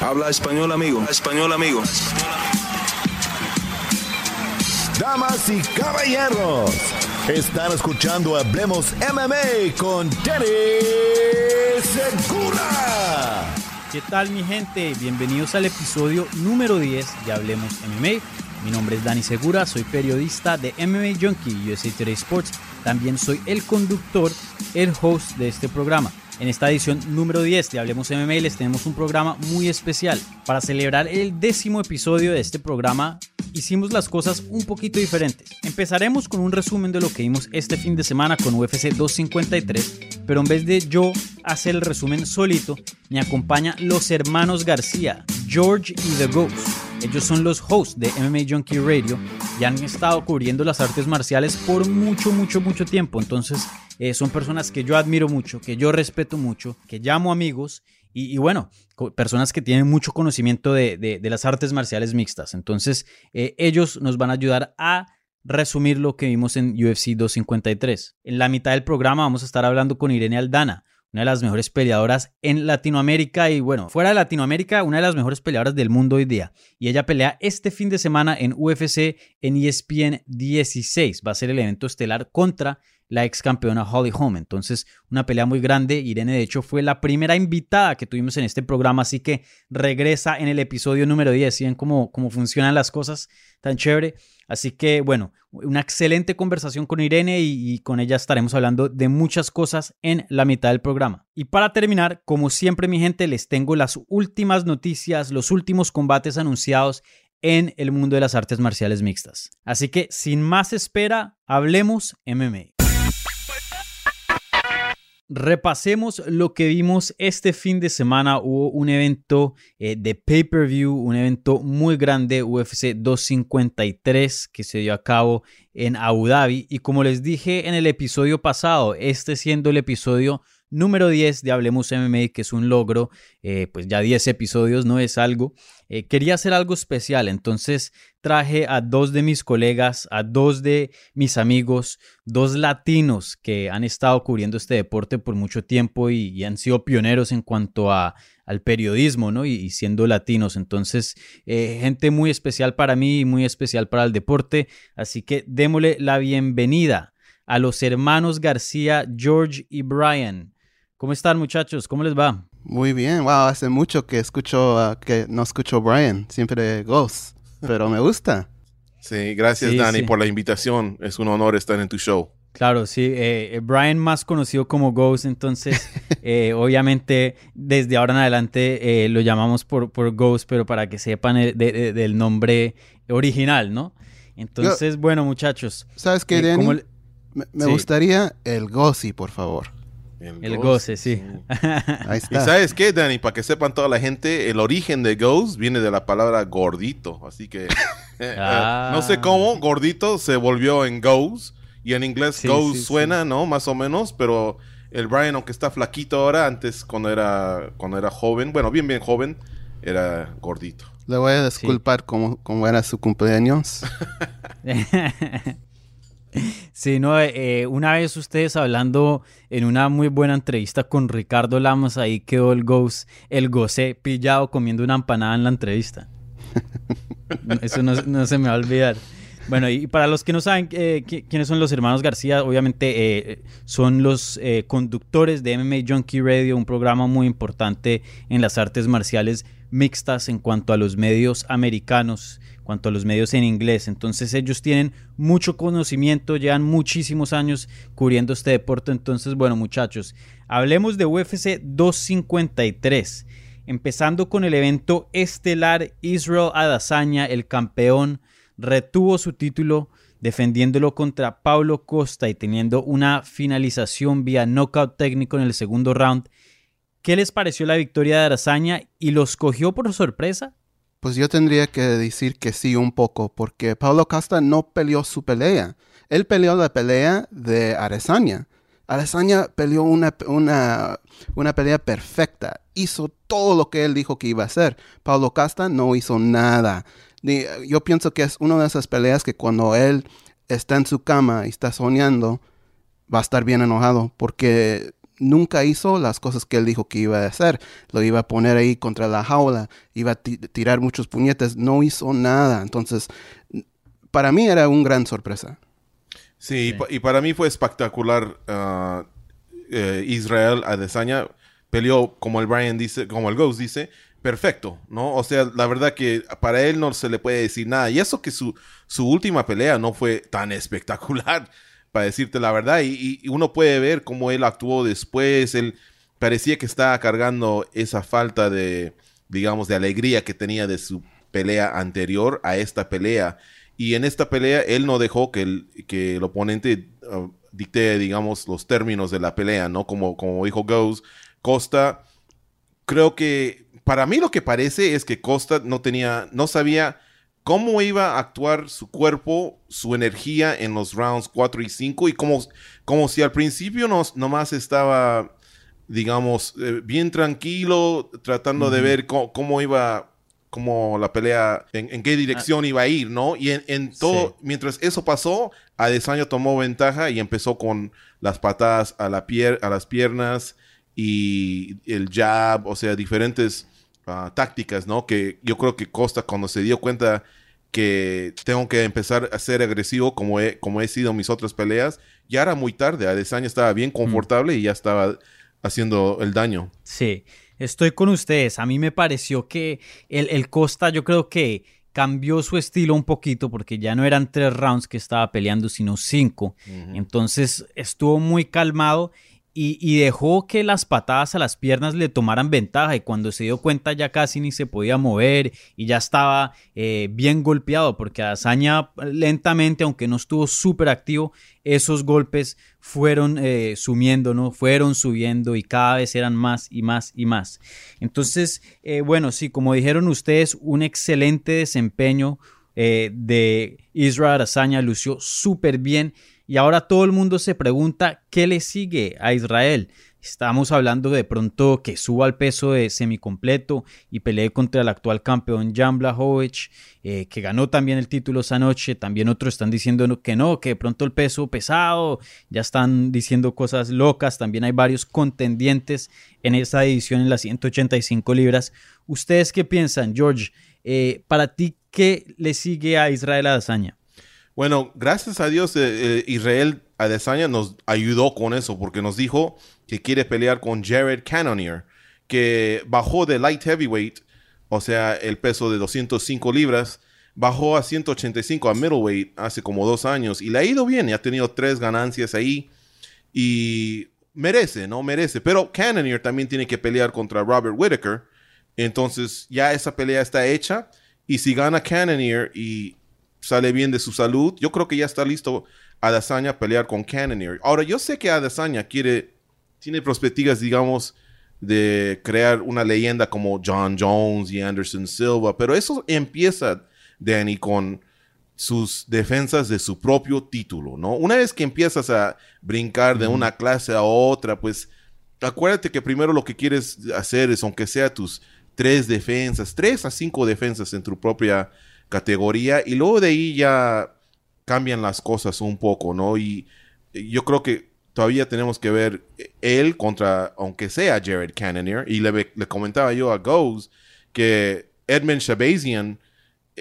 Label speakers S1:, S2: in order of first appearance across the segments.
S1: Habla español, amigo. Español, amigo.
S2: Damas y caballeros, están escuchando Hablemos MMA con Danny Segura.
S3: ¿Qué tal mi gente? Bienvenidos al episodio número 10 de Hablemos MMA. Mi nombre es Dani Segura, soy periodista de MMA Junkie USA Today Sports. También soy el conductor, el host de este programa. En esta edición número 10 de Hablemos MMA tenemos un programa muy especial. Para celebrar el décimo episodio de este programa, hicimos las cosas un poquito diferentes. Empezaremos con un resumen de lo que vimos este fin de semana con UFC 253, pero en vez de yo hacer el resumen solito, me acompaña los hermanos García, George y The Ghost. Ellos son los hosts de MMA Junkie Radio y han estado cubriendo las artes marciales por mucho, mucho, mucho tiempo. Entonces, eh, son personas que yo admiro mucho, que yo respeto mucho, que llamo amigos y, bueno, personas que tienen mucho conocimiento de, las artes marciales mixtas. Entonces, eh, ellos nos van a ayudar a resumir lo que vimos en UFC 253. En la mitad del programa vamos a estar hablando con Irene Aldana, una de las mejores peleadoras en Latinoamérica y bueno, fuera de Latinoamérica, una de las mejores peleadoras del mundo hoy día. Y ella pelea este fin de semana en UFC en ESPN 16. Va a ser el evento estelar contra la ex campeona Holly Holm. Entonces, una pelea muy grande. Irene, de hecho, fue la primera invitada que tuvimos en este programa, así que regresa en el episodio número 10. ¿Sí ven cómo, funcionan las cosas tan chévere? Así que, bueno, una excelente conversación con Irene y, y, con ella estaremos hablando de muchas cosas en la mitad del programa. Y para terminar, como siempre, mi gente, les tengo las últimas noticias, los últimos combates anunciados en el mundo de las artes marciales mixtas. Así que, sin más espera, hablemos MMA. Repasemos lo que vimos este fin de semana. Hubo un evento eh, de pay-per-view, un evento muy grande, UFC 253, que se dio a cabo en Abu Dhabi. Y como les dije en el episodio pasado, este siendo el episodio número 10 de Hablemos MMA, que es un logro, eh, pues ya 10 episodios no es algo. Eh, quería hacer algo especial, entonces traje a dos de mis colegas, a dos de mis amigos, dos latinos que han estado cubriendo este deporte por mucho tiempo y, han sido pioneros en cuanto a, al periodismo, ¿no? Y, siendo latinos. Entonces, eh, gente muy especial para mí y muy especial para el deporte. Así que démosle la bienvenida a los hermanos García, George y Brian. ¿Cómo están muchachos? ¿Cómo les va?
S4: Muy bien, wow, hace mucho que escucho, uh, que no escucho Brian, siempre Ghost, pero me gusta.
S5: Sí, gracias Dani por la invitación, es un honor estar en tu show.
S3: Claro, sí, eh, eh, Brian más conocido como Ghost, entonces eh, obviamente desde ahora en adelante lo llamamos por, por Ghost, pero para que sepan del nombre original, ¿no? Entonces, bueno muchachos.
S4: ¿Sabes qué, Danny? Me, gustaría el Ghost, por favor.
S3: El, goce, sí.
S5: Ahí está. Y sabes qué, Dani, para que sepan toda la gente, el origen de ghost viene de la palabra gordito. Así que eh, eh, no sé cómo, gordito se volvió en ghost. Y en inglés ghost suena, ¿no? Más o menos, pero el Brian, aunque está flaquito ahora, antes cuando era, cuando era joven, bueno, bien, bien joven, era gordito.
S4: Le voy a disculpar cómo, cómo era su cumpleaños.
S3: Sí, no, eh, una vez ustedes hablando en una muy buena entrevista con Ricardo Lamos, ahí quedó el Ghost, el goce pillado comiendo una empanada en la entrevista. Eso no, se me va a olvidar. Bueno, y para los que no saben eh, quiénes son los hermanos García, obviamente eh, son los conductores de MMA Junkie Radio, un programa muy importante en las artes marciales mixtas en cuanto a los medios americanos cuanto a los medios en inglés. Entonces ellos tienen mucho conocimiento, llevan muchísimos años cubriendo este deporte. Entonces, bueno muchachos, hablemos de UFC 253. Empezando con el evento estelar, Israel Adesanya, el campeón, retuvo su título defendiéndolo contra Paulo Costa y teniendo una finalización vía knockout técnico en el segundo round ¿Qué les pareció la victoria de Arazaña y los cogió por sorpresa?
S4: Pues yo tendría que decir que sí un poco, porque Pablo Costa no peleó su pelea. Él peleó la pelea de Arazaña. Arazaña peleó una, una, una pelea perfecta. Hizo todo lo que él dijo que iba a hacer. Pablo Costa no hizo nada. Yo pienso que es una de esas peleas que cuando él está en su cama y está soñando, va a estar bien enojado porque nunca hizo las cosas que él dijo que iba a hacer. Lo iba a poner ahí contra la jaula, iba a tirar muchos puñetes, no hizo nada. Entonces, para mí era un gran sorpresa.
S5: Sí, Y, para mí fue espectacular. Uh, eh, Israel Adesanya peleó, como el Brian dice, como el Ghost dice, perfecto, ¿no? O sea, la verdad que para él no se le puede decir nada. Y eso que su, su última pelea no fue tan espectacular para decirte la verdad. Y, uno puede ver cómo él actuó después. Él parecía que estaba cargando esa falta de, digamos, de alegría que tenía de su pelea anterior a esta pelea. Y en esta pelea él no dejó que el, que el oponente uh, dicte, digamos, los términos de la pelea, ¿no? Como, como dijo Goes, Costa, creo que para mí lo que parece es que Costa no tenía, no sabía cómo iba a actuar su cuerpo, su energía en los rounds 4 y 5 y como, como si al principio no, nomás estaba, digamos, eh, bien tranquilo, tratando de ver cómo, iba cómo la pelea, en, qué dirección iba a ir, ¿no? Y en, todo, mientras eso pasó, Adesanya tomó ventaja y empezó con las patadas a, la pier a las piernas y el jab, o sea, diferentes Ah, tácticas, ¿no? Que yo creo que Costa cuando se dio cuenta que tengo que empezar a ser agresivo como he, como he sido en mis otras peleas, ya era muy tarde. Adesanya estaba bien mm. confortable y ya estaba haciendo el daño.
S3: Sí, estoy con ustedes. A mí me pareció que el, el Costa, yo creo que cambió su estilo un poquito porque ya no eran tres rounds que estaba peleando, sino cinco. Entonces estuvo muy calmado y, dejó que las patadas a las piernas le tomaran ventaja y cuando se dio cuenta ya casi ni se podía mover y ya estaba eh, bien golpeado porque Azaña lentamente, aunque no estuvo súper activo, esos golpes fueron eh, sumiendo, ¿no? Fueron subiendo y cada vez eran más y más y más. Entonces, eh, bueno, sí, como dijeron ustedes, un excelente desempeño de Israel Azaña, lució súper bien y ahora todo el mundo se pregunta qué le sigue a Israel. Estamos hablando de pronto que suba al peso de semicompleto y pelee contra el actual campeón Jan Blachowicz, eh, que ganó también el título esa noche. También otros están diciendo que no, que de pronto el peso pesado, ya están diciendo cosas locas. También hay varios contendientes en esa edición en las 185 libras. ¿Ustedes qué piensan, George? Eh, para ti, ¿qué le sigue a Israel Adesanya?
S5: Bueno, gracias a Dios, eh, eh, Israel Adesanya nos ayudó con eso porque nos dijo que quiere pelear con Jared Cannonier, que bajó de light heavyweight, o sea, el peso de 205 libras, bajó a 185 a middleweight hace como dos años y le ha ido bien, y ha tenido tres ganancias ahí y merece, ¿no? Merece. Pero Cannonier también tiene que pelear contra Robert Whitaker, entonces ya esa pelea está hecha y si gana Cannonier y sale bien de su salud, yo creo que ya está listo Adesanya a pelear con Cannonier. Ahora, yo sé que Adesanya quiere, tiene perspectivas, digamos, de crear una leyenda como John Jones y Anderson Silva, pero eso empieza, Danny, con sus defensas de su propio título, ¿no? Una vez que empiezas a brincar de una clase a otra, pues acuérdate que primero lo que quieres hacer es, aunque sea tus tres defensas, tres a cinco defensas en tu propia categoría y luego de ahí ya cambian las cosas un poco, ¿no? Y yo creo que todavía tenemos que ver él contra, aunque sea Jared Cannonier, y le, comentaba yo a Goes que Edmund Shabazian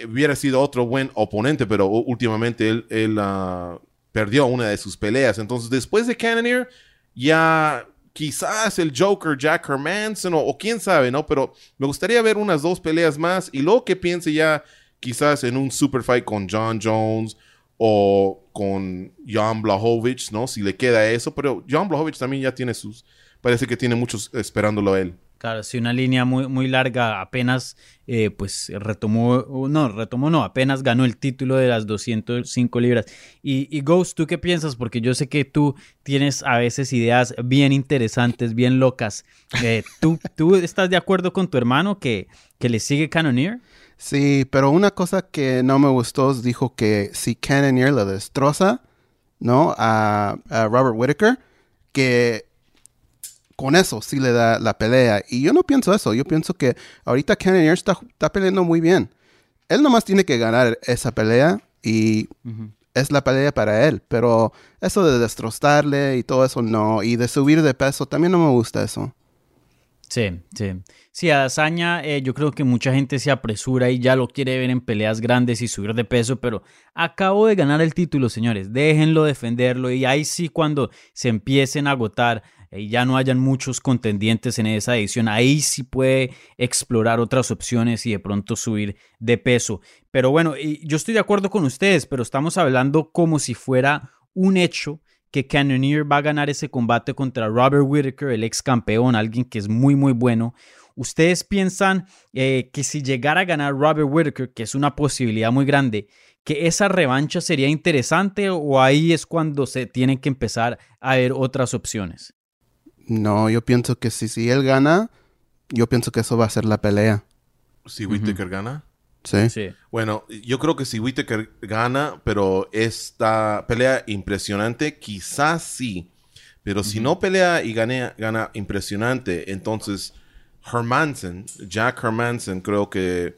S5: hubiera sido otro buen oponente, pero últimamente él, él ah, perdió una de sus peleas. Entonces, después de Cannonier, ya quizás el Joker, Jack Hermanson, o, quién sabe, ¿no? Pero me gustaría ver unas dos peleas más y luego que piense ya quizás en un super fight con John Jones o con Jan Blachowicz, ¿no? Si le queda eso, pero Jan Blachowicz también ya tiene sus, parece que tiene muchos esperándolo a él.
S3: Claro, sí, una línea muy, muy larga, apenas eh, pues retomó, no, retomó no, apenas ganó el título de las 205 libras. Y, y Ghost, ¿tú qué piensas? Porque yo sé que tú tienes a veces ideas bien interesantes, bien locas. Eh, ¿tú, ¿Tú estás de acuerdo con tu hermano que, que le sigue Cannoneer?
S4: Sí, pero una cosa que no me gustó es dijo que si Cannoneer le destroza, ¿no? A, a Robert Whitaker, que con eso sí le da la pelea. Y yo no pienso eso. Yo pienso que ahorita Cannonier está, está peleando muy bien. Él nomás tiene que ganar esa pelea y es la pelea para él. Pero eso de destrozarle y todo eso no. Y de subir de peso también no me gusta eso.
S3: Sí, sí. Sí, a Dazaña eh, yo creo que mucha gente se apresura y ya lo quiere ver en peleas grandes y subir de peso, pero acabo de ganar el título, señores. Déjenlo defenderlo y ahí sí cuando se empiecen a agotar y ya no hayan muchos contendientes en esa edición, ahí sí puede explorar otras opciones y de pronto subir de peso. Pero bueno, yo estoy de acuerdo con ustedes, pero estamos hablando como si fuera un hecho que Cannonier va a ganar ese combate contra Robert Whitaker, el ex campeón, alguien que es muy, muy bueno. ¿Ustedes piensan eh, que si llegara a ganar Robert Whitaker, que es una posibilidad muy grande, que esa revancha sería interesante o ahí es cuando se tienen que empezar a ver otras opciones?
S4: No, yo pienso que si, si él gana, yo pienso que eso va a ser la pelea.
S5: Si Whitaker gana.
S4: Sí.
S3: Sí.
S5: Bueno, yo creo que si Whitaker gana, pero esta pelea impresionante, quizás sí. Pero si no pelea y gana, gana impresionante, entonces Hermansen, Jack Hermansen, creo que.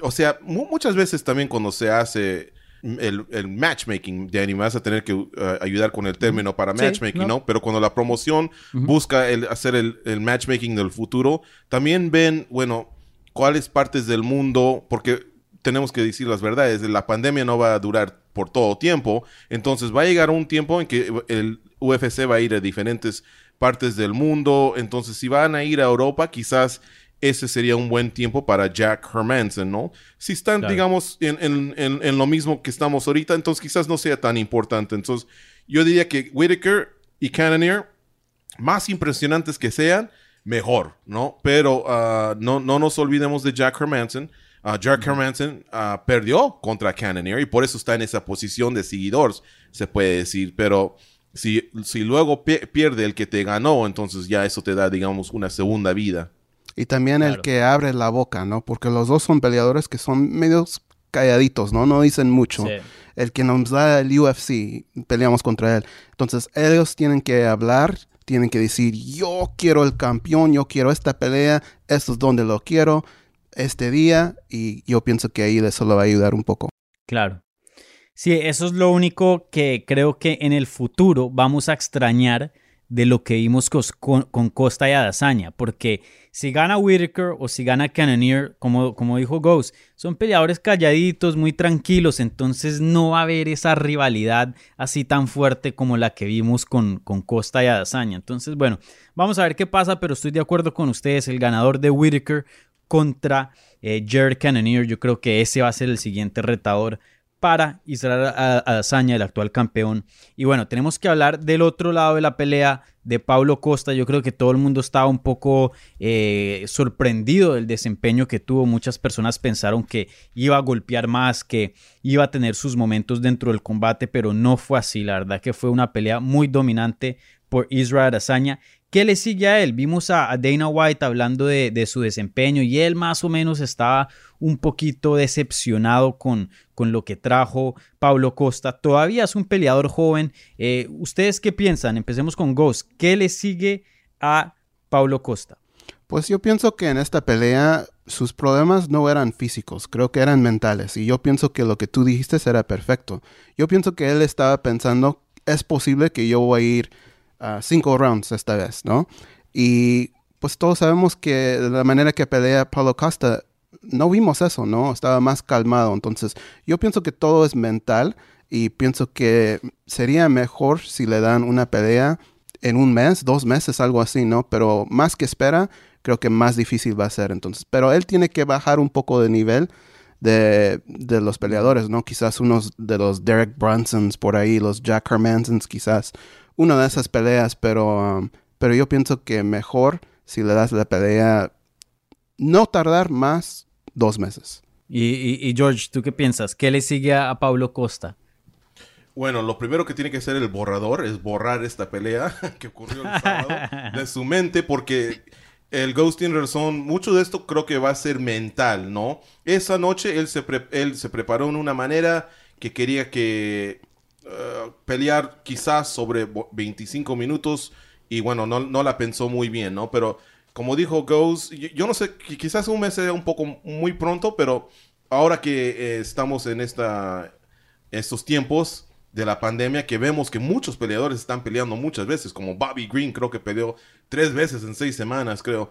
S5: O sea, muchas veces también cuando se hace el, matchmaking, Danny, me vas a tener que uh, ayudar con el término para matchmaking, no. Pero cuando la promoción busca el, hacer el, el, matchmaking del futuro, también ven, bueno, cuáles partes del mundo, porque tenemos que decir las verdades, la pandemia no va a durar por todo tiempo, entonces va a llegar un tiempo en que el UFC va a ir a diferentes partes del mundo, entonces si van a ir a Europa, quizás ese sería un buen tiempo para Jack Hermanson, ¿no? Si están, digamos, en, lo mismo que estamos ahorita, entonces quizás no sea tan importante. Entonces, yo diría que Whitaker y Cannonier, más impresionantes que sean, mejor, ¿no? Pero ah, no, no nos olvidemos de Jack Hermanson. Ah, Jack Hermanson ah, perdió contra Cannonier y por eso está en esa posición de seguidores, se puede decir. Pero si, si luego pierde el que te ganó, entonces ya eso te da, digamos, una segunda vida.
S4: Y también el que abre la boca, ¿no? Porque los dos son peleadores que son medios calladitos, ¿no? No dicen mucho. El que nos da el UFC, peleamos contra él. Entonces, ellos tienen que hablar, tienen que decir, yo quiero el campeón, yo quiero esta pelea, esto es donde lo quiero, este día, y yo pienso que ahí eso le va a ayudar un poco.
S3: Claro. Sí, eso es lo único que creo que en el futuro vamos a extrañar de lo que vimos con, Costa y Adazaña, porque si gana Whitaker o si gana Cannonier, como, como dijo Ghost, son peleadores calladitos, muy tranquilos, entonces no va a haber esa rivalidad así tan fuerte como la que vimos con, con Costa y Adazaña. Entonces, bueno, vamos a ver qué pasa, pero estoy de acuerdo con ustedes, el ganador de Whitaker contra eh, Jared Cannonier, yo creo que ese va a ser el siguiente retador para Israel Adesanya, el actual campeón. Y bueno, tenemos que hablar del otro lado de la pelea de Pablo Costa. Yo creo que todo el mundo estaba un poco eh, sorprendido del desempeño que tuvo. Muchas personas pensaron que iba a golpear más, que iba a tener sus momentos dentro del combate, pero no fue así. La verdad que fue una pelea muy dominante por Israel Adesanya ¿Qué le sigue a él? Vimos a, Dana White hablando de, su desempeño y él más o menos estaba un poquito decepcionado con, con lo que trajo Pablo Costa. Todavía es un peleador joven. Eh, ¿Ustedes qué piensan? Empecemos con Ghost. ¿Qué le sigue a Pablo Costa?
S4: Pues yo pienso que en esta pelea sus problemas no eran físicos, creo que eran mentales. Y yo pienso que lo que tú dijiste era perfecto. Yo pienso que él estaba pensando, es posible que yo voy a ir cinco rounds esta vez, ¿no? Y pues todos sabemos que la manera que pelea Paulo Costa, no vimos eso, ¿no? Estaba más calmado. Entonces, yo pienso que todo es mental y pienso que sería mejor si le dan una pelea en un mes, dos meses, algo así, ¿no? Pero más que espera, creo que más difícil va a ser. Entonces, pero él tiene que bajar un poco de nivel de, de los peleadores, ¿no? Quizás unos de los Derek Brunsons por ahí, los Jack Hermansons, quizás una de esas peleas, pero, um, pero yo pienso que mejor si le das la pelea, no tardar más dos meses.
S3: Y, George, ¿tú qué piensas? ¿Qué le sigue a, Pablo Costa?
S5: Bueno, lo primero que tiene que hacer el borrador es borrar esta pelea que ocurrió el sábado de su mente porque el Ghost tiene razón, mucho de esto creo que va a ser mental, ¿no? Esa noche él se, él se preparó en una manera que quería que uh, pelear quizás sobre 25 minutos y bueno, no, no, la pensó muy bien, ¿no? Pero como dijo Ghost, yo, no sé, quizás un mes sea un poco muy pronto, pero ahora que eh, estamos en esta, estos tiempos, de la pandemia que vemos que muchos peleadores están peleando muchas veces, como Bobby Green creo que peleó tres veces en seis semanas, creo.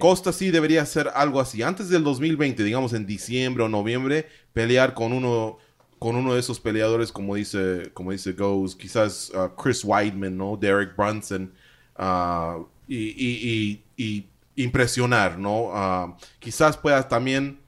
S5: Costa sí debería hacer algo así. Antes del 2020, digamos en diciembre o noviembre, pelear con uno, con uno de esos peleadores, como dice, como dice Ghost, quizás uh, Chris Weidman, ¿no? Derek Brunson, uh, y, impresionar, ¿no? Uh, quizás pueda también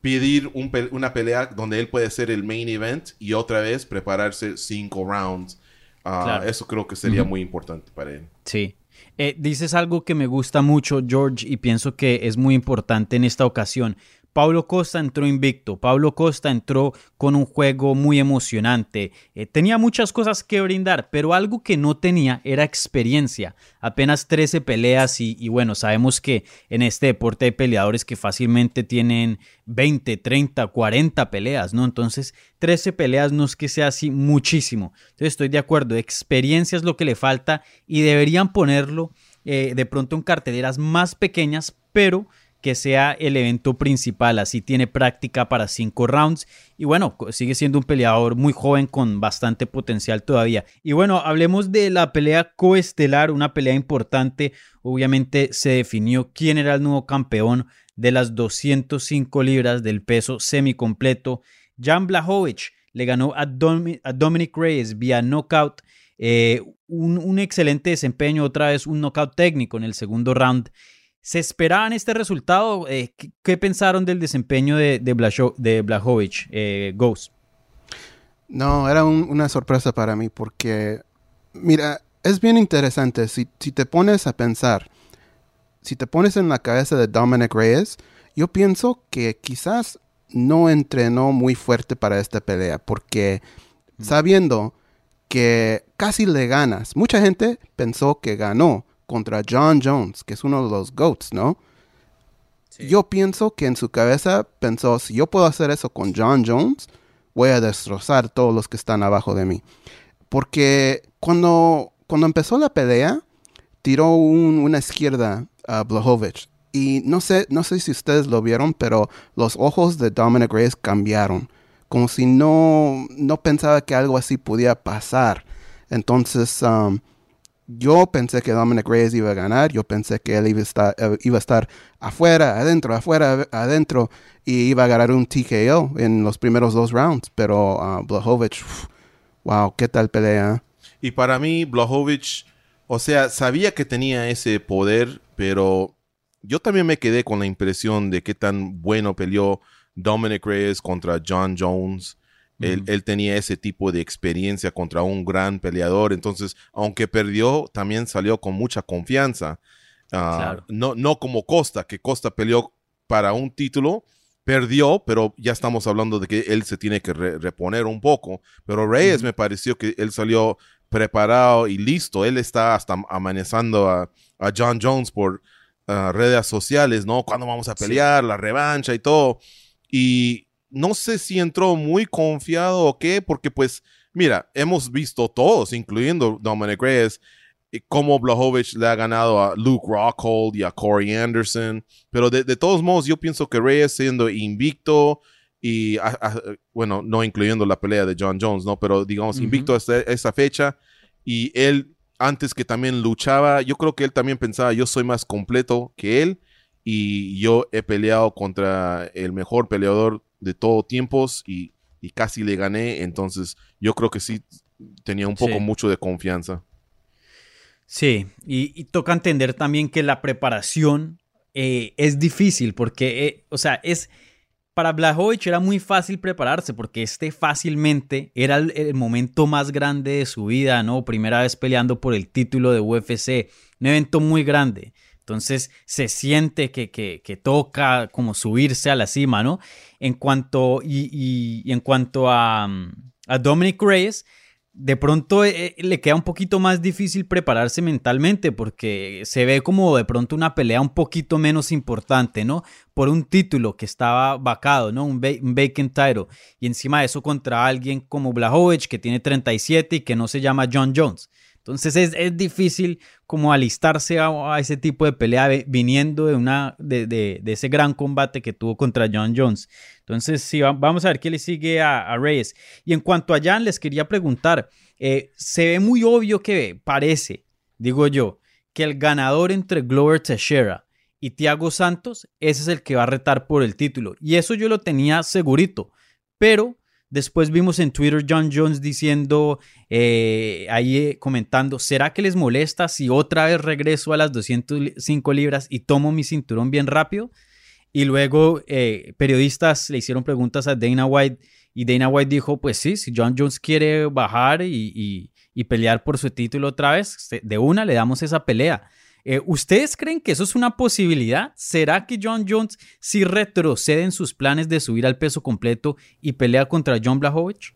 S5: pedir una pelea donde él puede ser el main event y otra vez prepararse cinco rounds. Ah, eso creo que sería muy importante para él.
S3: Sí. Eh, dices algo que me gusta mucho, George, y pienso que es muy importante en esta ocasión. Pablo Costa entró invicto, Pablo Costa entró con un juego muy emocionante, eh, tenía muchas cosas que brindar, pero algo que no tenía era experiencia, apenas 13 peleas y, bueno, sabemos que en este deporte hay peleadores que fácilmente tienen 20, 30, 40 peleas, ¿no? Entonces 13 peleas no es que sea así muchísimo, entonces estoy de acuerdo, experiencia es lo que le falta y deberían ponerlo eh, de pronto en carteleras más pequeñas, pero que sea el evento principal. Así tiene práctica para cinco rounds. Y bueno, sigue siendo un peleador muy joven con bastante potencial todavía. Y bueno, hablemos de la pelea coestelar, una pelea importante. Obviamente se definió quién era el nuevo campeón de las 205 libras del peso semicompleto. Jan Blachowicz le ganó a, Dominic Reyes vía knockout. Eh, un, un, excelente desempeño, otra vez un knockout técnico en el segundo round. ¿Se esperaban este resultado? Eh, ¿qué, pensaron del desempeño de, de, de eh, Ghost?
S4: No, era una sorpresa para mí porque, mira, es bien interesante. Si, si, te pones a pensar, si te pones en la cabeza de Dominic Reyes, yo pienso que quizás no entrenó muy fuerte para esta pelea porque sabiendo que casi le ganas, mucha gente pensó que ganó contra John Jones, que es uno de los GOATs, ¿no? Yo pienso que en su cabeza pensó, si yo puedo hacer eso con John Jones, voy a destrozar todos los que están abajo de mí. Porque cuando, cuando empezó la pelea, tiró una izquierda a Blahovic. Y no sé, no sé si ustedes lo vieron, pero los ojos de Dominic Reyes cambiaron. Como si no, no pensaba que algo así podía pasar. Entonces, um, yo pensé que Dominic Reyes iba a ganar, yo pensé que él iba a estar, eh, afuera, adentro, afuera, adentro, y iba a ganar un TKO en los primeros dos rounds, pero uh, wow, qué tal pelea.
S5: Y para mí, Blachowicz, o sea, sabía que tenía ese poder, pero yo también me quedé con la impresión de qué tan bueno peleó Dominic Reyes contra John Jones. Él, tenía ese tipo de experiencia contra un gran peleador. Entonces, aunque perdió, también salió con mucha confianza. Ah, no, no como Costa, que Costa peleó para un título, perdió, pero ya estamos hablando de que él se tiene que reponer un poco. Pero Reyes me pareció que él salió preparado y listo. Él está hasta amenazando a, John Jones por ah, redes sociales, ¿no? Cuando vamos a pelear? La revancha y todo. Y no sé si entró muy confiado o qué, porque pues, mira, hemos visto todos, incluyendo Dominic Reyes, eh, cómo Blahovic le ha ganado a Luke Rockhold y a Corey Anderson. Pero de, todos modos, yo pienso que Reyes siendo invicto y, bueno, no incluyendo la pelea de John Jones, ¿no? Pero digamos, invicto hasta esa fecha y él, antes que también luchaba, yo creo que él también pensaba, yo soy más completo que él y yo he peleado contra el mejor peleador de todo tiempos y, casi le gané. Entonces yo creo que sí tenía un poco mucho de confianza.
S3: Sí, y, toca entender también que la preparación eh, es difícil porque, eh, o sea, es... Para Blachowicz era muy fácil prepararse porque este fácilmente era el, momento más grande de su vida, ¿no? Primera vez peleando por el título de UFC, un evento muy grande. Entonces se siente que, que, toca como subirse a la cima, ¿no? En cuanto, y, en cuanto a, a Dominic Reyes, de pronto eh, le queda un poquito más difícil prepararse mentalmente porque se ve como de pronto una pelea un poquito menos importante, ¿no? Por un título que estaba vacado, ¿no? Un, vacant title. Y encima de eso contra alguien como Blahovic que tiene 37 y que no se llama John Jones. Entonces es, difícil como alistarse a, ese tipo de pelea viniendo de, una, de, ese gran combate que tuvo contra John Jones. Entonces sí, vamos a ver qué le sigue a, Reyes. Y en cuanto a Jan, les quería preguntar, eh, se ve muy obvio que parece, digo yo, que el ganador entre Glover Teixeira y Thiago Santos, ese es el que va a retar por el título. Y eso yo lo tenía segurito, pero Después vimos en Twitter John Jones diciendo, eh, ahí eh, comentando, ¿será que les molesta si otra vez regreso a las 205 libras y tomo mi cinturón bien rápido? Y luego eh, periodistas le hicieron preguntas a Dana White y Dana White dijo, pues sí, si John Jones quiere bajar y pelear por su título otra vez, de una le damos esa pelea. Eh, ¿Ustedes creen que eso es una posibilidad? ¿Será que John Jones sí retrocede en sus planes de subir al peso completo y pelea contra John Blachowicz?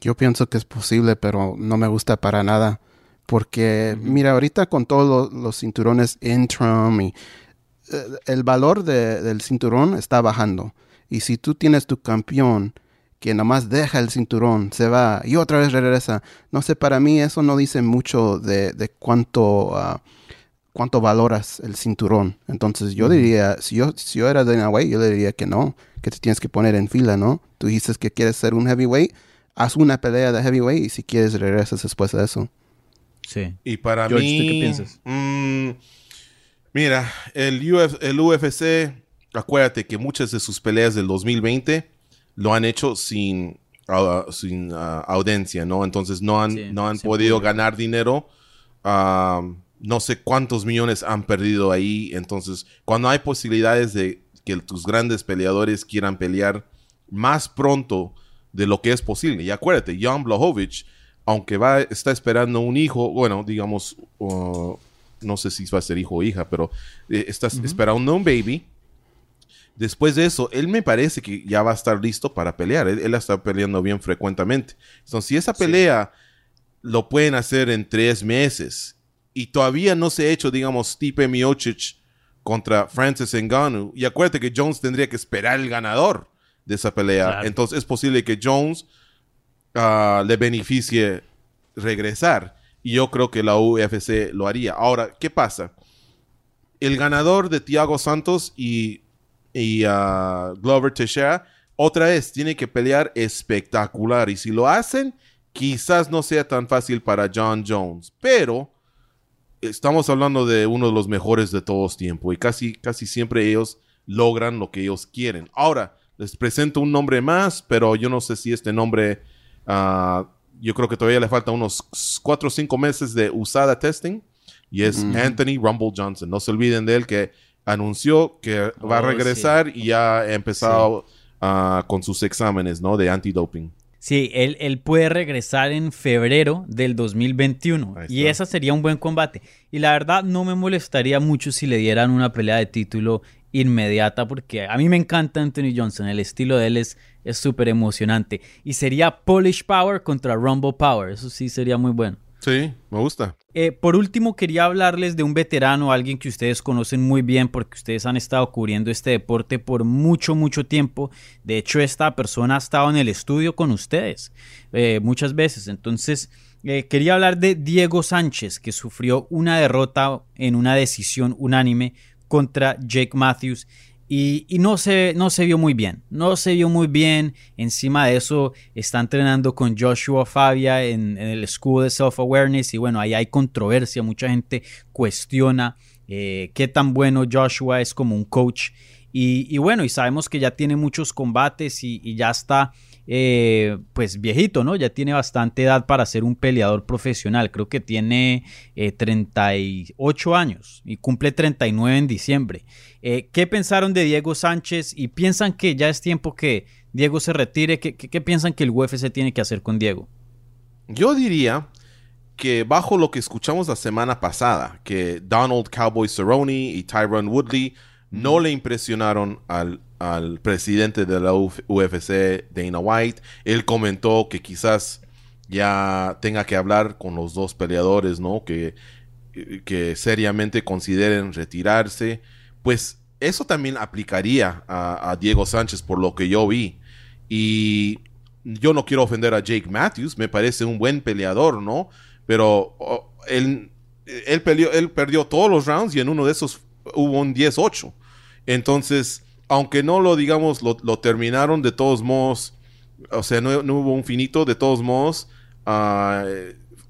S4: Yo pienso que es posible, pero no me gusta para nada. Porque, mira, ahorita con todos los, cinturones Intrum y eh, el valor del cinturón está bajando. Y si tú tienes tu campeón que nomás deja el cinturón, se va y otra vez regresa, no sé, para mí eso no dice mucho de, cuánto... Ah, cuánto valoras el cinturón. Entonces yo diría, si yo, si yo era Dana White, yo le diría que no, que te tienes que poner en fila, ¿no? Tú dices que quieres ser un heavyweight, haz una pelea de heavyweight y si quieres regresas después de eso.
S5: Sí. Y para mí, qué piensas? Mm, mira, el, el UFC, acuérdate que muchas de sus peleas del 2020 lo han hecho sin, uh, sin uh, audiencia, ¿no? Entonces no han, no han podido ganar dinero. Um, no sé cuántos millones han perdido ahí. Entonces, cuando hay posibilidades de que tus grandes peleadores quieran pelear más pronto de lo que es posible. Y acuérdate, Jan Blahovic, aunque va, está esperando un hijo, bueno, digamos, uh, no sé si va a ser hijo o hija, pero eh, está esperando un baby. Después de eso, él me parece que ya va a estar listo para pelear. Él, está peleando bien frecuentemente. Entonces, si esa pelea lo pueden hacer en tres meses y todavía no se ha hecho, digamos, Stipe Miocic contra Francis Ngannou. Y acuérdate que Jones tendría que esperar el ganador de esa pelea. Entonces es posible que Jones ah, le beneficie regresar. Y yo creo que la UFC lo haría. Ahora, ¿qué pasa? El ganador de Thiago Santos y, y ah, Glover Teixeira otra vez tiene que pelear espectacular. Y si lo hacen, quizás no sea tan fácil para John Jones. Pero estamos hablando de uno de los mejores de todos tiempos y casi, casi siempre ellos logran lo que ellos quieren. Ahora, les presento un nombre más, pero yo no sé si este nombre, ah, yo creo que todavía le falta unos cuatro o cinco meses de usada testing y es Anthony Rumble Johnson. No se olviden de él que anunció que va a oh, regresar y ya ha empezado con sus exámenes ¿no? de antidoping.
S3: Sí, él, él puede regresar en febrero del 2021 y ese sería un buen combate. Y la verdad no me molestaría mucho si le dieran una pelea de título inmediata porque a mí me encanta Anthony Johnson, el estilo de él es súper emocionante. Y sería Polish Power contra Rumble Power, eso sí sería muy bueno.
S5: Sí, me gusta.
S3: Eh, por último, quería hablarles de un veterano, alguien que ustedes conocen muy bien porque ustedes han estado cubriendo este deporte por mucho, mucho tiempo. De hecho, esta persona ha estado en el estudio con ustedes eh, muchas veces. Entonces, eh, quería hablar de Diego Sánchez, que sufrió una derrota en una decisión unánime contra Jake Matthews y, no, se, no se vio muy bien, no se vio muy bien. Encima de eso, está entrenando con Joshua Fabia en, el School de Self-Awareness y bueno, ahí hay controversia, mucha gente cuestiona eh, qué tan bueno Joshua es como un coach. Y, bueno, y sabemos que ya tiene muchos combates y ya está eh, pues viejito, ¿no? Ya tiene bastante edad para ser un peleador profesional. Creo que tiene 38 eh, años y cumple 39 en diciembre. Eh, ¿Qué pensaron de Diego Sánchez y piensan que ya es tiempo que Diego se retire? ¿Qué, piensan que el UFC tiene que hacer con Diego?
S5: Yo diría que bajo lo que escuchamos la semana pasada, que Donald Cowboy Cerrone y Tyron Woodley no le impresionaron al, al presidente de la UFC, Dana White. Él comentó que quizás ya tenga que hablar con los dos peleadores, ¿no? Que, que seriamente consideren retirarse. Pues eso también aplicaría a, Diego Sánchez por lo que yo vi. Y yo no quiero ofender a Jake Matthews, me parece un buen peleador, ¿no? Pero él, él, él perdió todos los rounds y en uno de esos hubo un 10-8. Entonces, aunque no lo digamos, lo, terminaron de todos modos, o sea, no, hubo un finito, de todos modos, ah,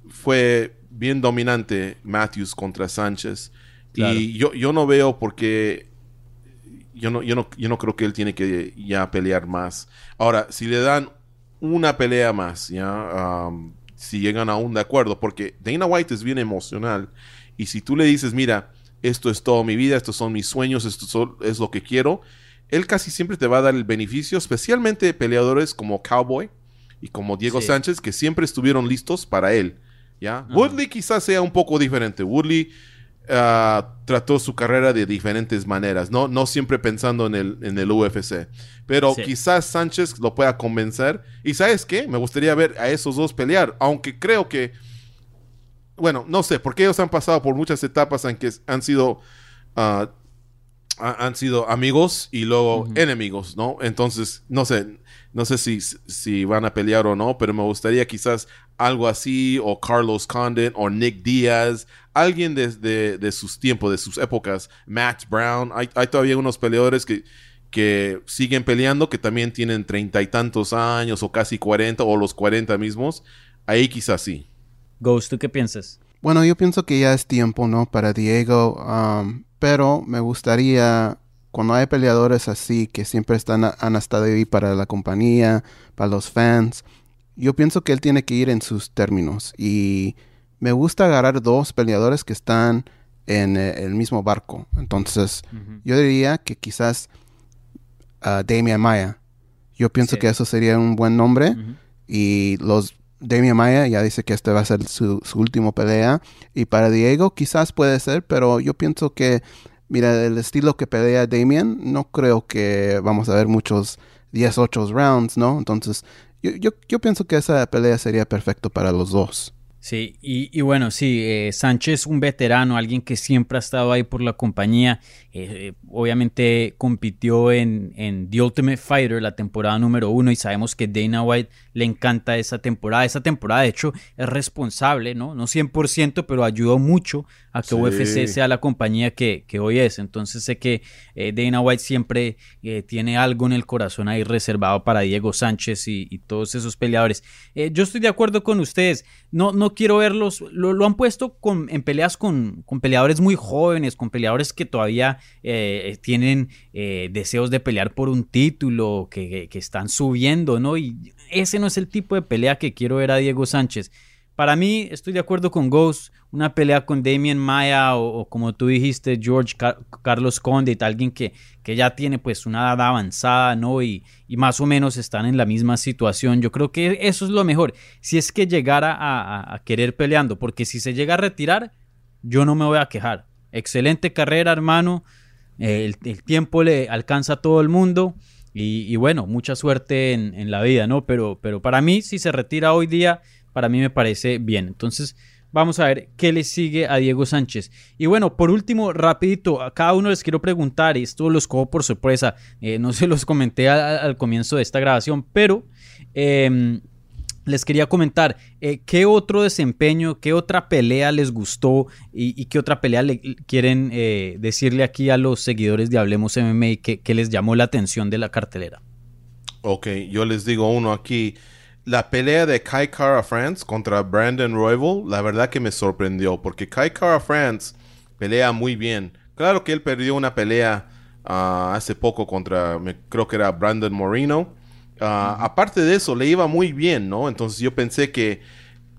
S5: fue bien dominante Matthews contra Sánchez. Y yo, yo no veo por qué, yo no, yo, no, yo no creo que él tiene que ya pelear más. Ahora, si le dan una pelea más, ya, si llegan a un de acuerdo, porque Dana White es bien emocional. Y si tú le dices, mira, esto es toda mi vida, estos son mis sueños, esto es lo que quiero, él casi siempre te va a dar el beneficio, especialmente peleadores como Cowboy y como Diego Sánchez, que siempre estuvieron listos para él. ¿ya? Woodley quizás sea un poco diferente. Woodley ah, trató su carrera de diferentes maneras, no, no siempre pensando en el, en el UFC. Pero quizás Sánchez lo pueda convencer. Y sabes qué, me gustaría ver a esos dos pelear, aunque creo que bueno, no sé, porque ellos han pasado por muchas etapas en que han sido, ah, han sido amigos y luego enemigos, ¿no? Entonces, no sé, no sé si, si van a pelear o no, pero me gustaría quizás algo así, o Carlos Condon, o Nick Díaz, alguien desde de, sus tiempos, de sus épocas, Matt Brown. Hay, hay todavía unos peleadores que, que siguen peleando, que también tienen treinta y tantos años, o casi cuarenta, o los cuarenta mismos. Ahí quizás sí.
S3: Ghost, ¿tú qué piensas?
S4: Bueno, yo pienso que ya es tiempo, ¿no? Para Diego, um, pero me gustaría, cuando hay peleadores así, que siempre están, han estado ahí para la compañía, para los fans, yo pienso que él tiene que ir en sus términos. Y me gusta agarrar dos peleadores que están en eh, el mismo barco. Entonces, yo diría que quizás uh, Damian Maya. Yo pienso que eso sería un buen nombre. Y los Damian Maya ya dice que este va a ser su, último pelea. Y para Diego quizás puede ser, pero yo pienso que, mira, el estilo que pelea Damian, no creo que vamos a ver muchos 10-8 rounds, ¿no? Entonces, yo, yo, yo pienso que esa pelea sería perfecto para los dos.
S3: Sí, y, bueno, sí, eh, Sánchez, un veterano, alguien que siempre ha estado ahí por la compañía, eh, obviamente compitió en, en, The Ultimate Fighter la temporada número uno y sabemos que Dana White le encanta esa temporada. Esa temporada, de hecho, es responsable, ¿no? No 100%, pero ayudó mucho a que UFC sea la compañía que, hoy es. Entonces sé que eh, Dana White siempre eh, tiene algo en el corazón ahí reservado para Diego Sánchez y, todos esos peleadores. Yo estoy de acuerdo con ustedes. No, no quiero verlos. Lo, han puesto con, en peleas con, peleadores muy jóvenes, con peleadores que todavía tienen deseos de pelear por un título, que, que están subiendo, ¿no? Y ese no es el tipo de pelea que quiero ver a Diego Sánchez. Para mí, estoy de acuerdo con Ghost, una pelea con Damien Maya o, como tú dijiste, George Carlos Condit, alguien que, que ya tiene pues una edad avanzada, ¿no? Y, y, más o menos están en la misma situación. Yo creo que eso es lo mejor, si es que llegara a, querer peleando, porque si se llega a retirar, yo no me voy a quejar. Excelente carrera, hermano. el, tiempo le alcanza a todo el mundo. Y, bueno, mucha suerte en, en, la vida, ¿no? Pero, pero para mí, si se retira hoy día, para mí me parece bien. Entonces, vamos a ver qué le sigue a Diego Sánchez. Y bueno, por último, rapidito, a cada uno les quiero preguntar, esto los cojo por sorpresa, eh, no se los comenté al comienzo de esta grabación, pero em, les quería comentar eh, qué otro desempeño, qué otra pelea les gustó y, qué otra pelea le quieren eh, decirle aquí a los seguidores de Hablemos MMA que, que les llamó la atención de la cartelera.
S5: Ok, yo les digo uno aquí la pelea de Kai Kara France contra Brandon Royval, la verdad que me sorprendió, porque Kai Kara France pelea muy bien. Claro que él perdió una pelea ah, hace poco contra, creo que era Brandon Moreno. Ah, aparte de eso, le iba muy bien, ¿no? Entonces yo pensé que